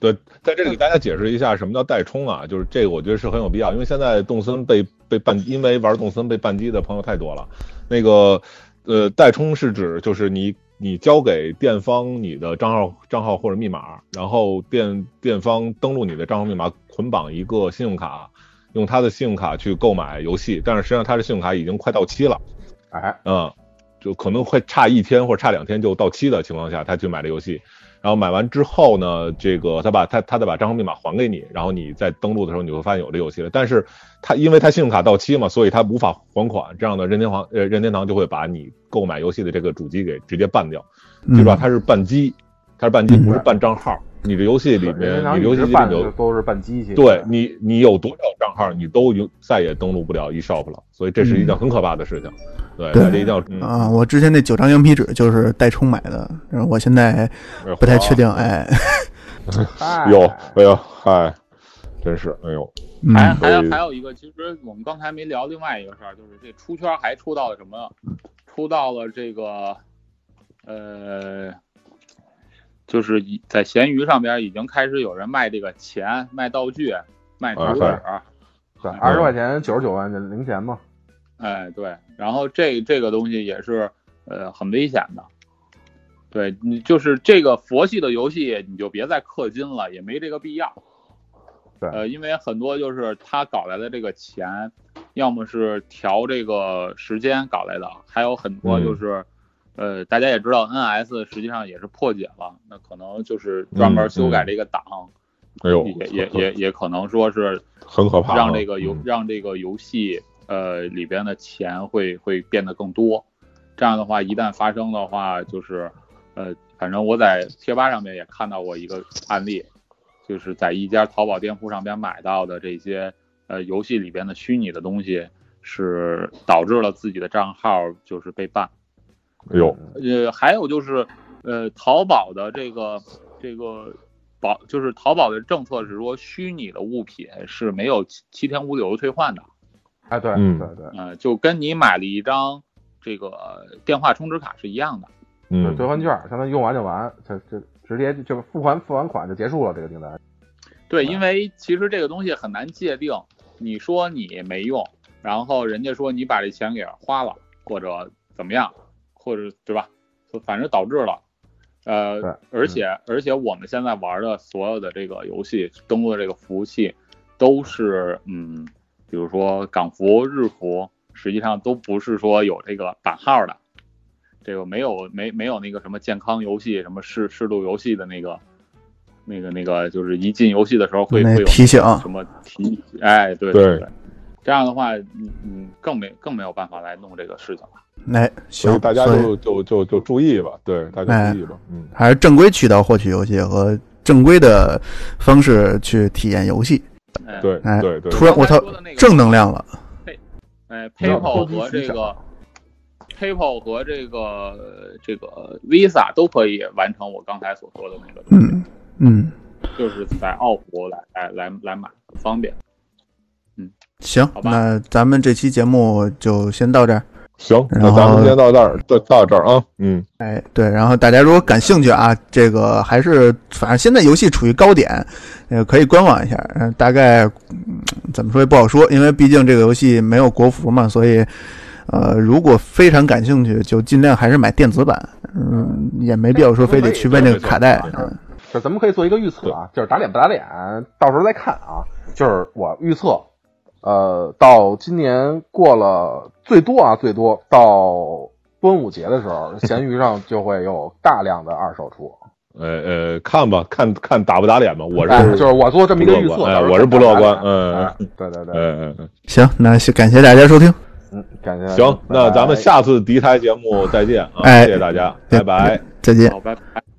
对，在这里给大家解释一下什么叫代充啊，就是这个我觉得是很有必要，因为现在动森被被办，因为玩动森被办机的朋友太多了。那个呃，代充是指就是你你交给店方你的账号账号或者密码，然后店店方登录你的账号密码，捆绑一个信用卡，用他的信用卡去购买游戏，但是实际上他的信用卡已经快到期了。哎，嗯，就可能会差一天或者差两天就到期的情况下，他去买这游戏，然后买完之后呢，这个他把他他再把账号密码还给你，然后你在登录的时候你会发现有这游戏了，但是他因为他信用卡到期嘛，所以他无法还款，这样的任天堂呃任天堂就会把你购买游戏的这个主机给直接办掉，记住啊，它是办机，它是办机，嗯不是办账号。你的游戏里面，你游戏机里有的都是办机器，对你，你有多少账号，你都有再也登录不了 eShop 了，所以这是一件很可怕的事情。对，对大家一定要嗯啊，我之前那九张羊皮纸就是代充买的，然后我现在不太确定，哎，哎有，哎呦，嗨，真是，哎呦，嗯还还有还有一个，其实我们刚才没聊另外一个事儿，就是这出圈还出到了什么？出到了这个呃就是已在闲鱼上边已经开始有人卖这个钱、卖道具、卖图纸，对，二十块钱九十九万的零钱嘛。哎，对，然后这这个东西也是呃很危险的。对你就是这个佛系的游戏，你就别再氪金了，也没这个必要。对，呃，因为很多就是他搞来的这个钱，要么是调这个时间搞来的，还有很多就是，呃，大家也知道，NS 实际上也是破解了，那可能就是专门修改这个档，哎呦，也也也也可能说是很可怕啊，让这个游嗯让这个游戏呃里边的钱会会变得更多。这样的话，一旦发生的话，就是呃，反正我在贴吧上面也看到过一个案例，就是在一家淘宝店铺上边买到的这些呃游戏里边的虚拟的东西，是导致了自己的账号就是被办。哎呦，呃，还有就是，呃，淘宝的这个这个保，就是淘宝的政策是说，虚拟的物品是没有七七天无理由退换的，哎，对嗯对对，呃，就跟你买了一张这个电话充值卡是一样的。嗯，兑换券，相当于用完就完，这这直接就付款付完款就结束了这个订单。对，因为其实这个东西很难界定，你说你没用，然后人家说你把这钱给花了，或者怎么样，或者对吧？就反正导致了，呃，而且而且我们现在玩的所有的这个游戏登录的这个服务器，都是嗯，比如说港服、日服，实际上都不是说有这个版号的，这个没有没没有那个什么健康游戏、什么适适度游戏的那个。那个那个就是一进游戏的时候会会有提醒什么提，哎，对对对，这样的话，你你更没更没有办法来弄这个事情了。哎，行，所以大家就就就就注意吧，对，大家注意吧，嗯，还是正规渠道获取游戏和正规的方式去体验游戏。哎，对哎对对，突然我操正能量了。哎，PayPal 和这个 PayPal 和这个这个 Visa 都可以完成我刚才所说的那个东西，嗯嗯，就是在澳服来来来来买方便。嗯行，好吧那咱们这期节目就先到这儿。行，那然后咱们今天到这儿，就到这儿啊，嗯，哎，对，然后大家如果感兴趣啊，这个还是反正现在游戏处于高点，呃，可以观望一下。嗯、大概、嗯、怎么说也不好说，因为毕竟这个游戏没有国服嘛，所以呃，如果非常感兴趣，就尽量还是买电子版。嗯，也没必要说非得去问那个卡带。嗯就咱们可以做一个预测啊，就是打脸不打脸，到时候再看啊。就是我预测，呃，到今年过了最多啊，最多到端午节的时候，闲鱼上就会有大量的二手出。呃呃，看吧，看看打不打脸吧，我哎，是就是我做这么一个预测，哎我是不乐观看嗯哎对对对，嗯嗯嗯，行，那感谢大家收听。嗯，感谢。行，那咱们下次敌台节目再见啊，哎谢谢大家，对拜拜。再见。好，拜拜。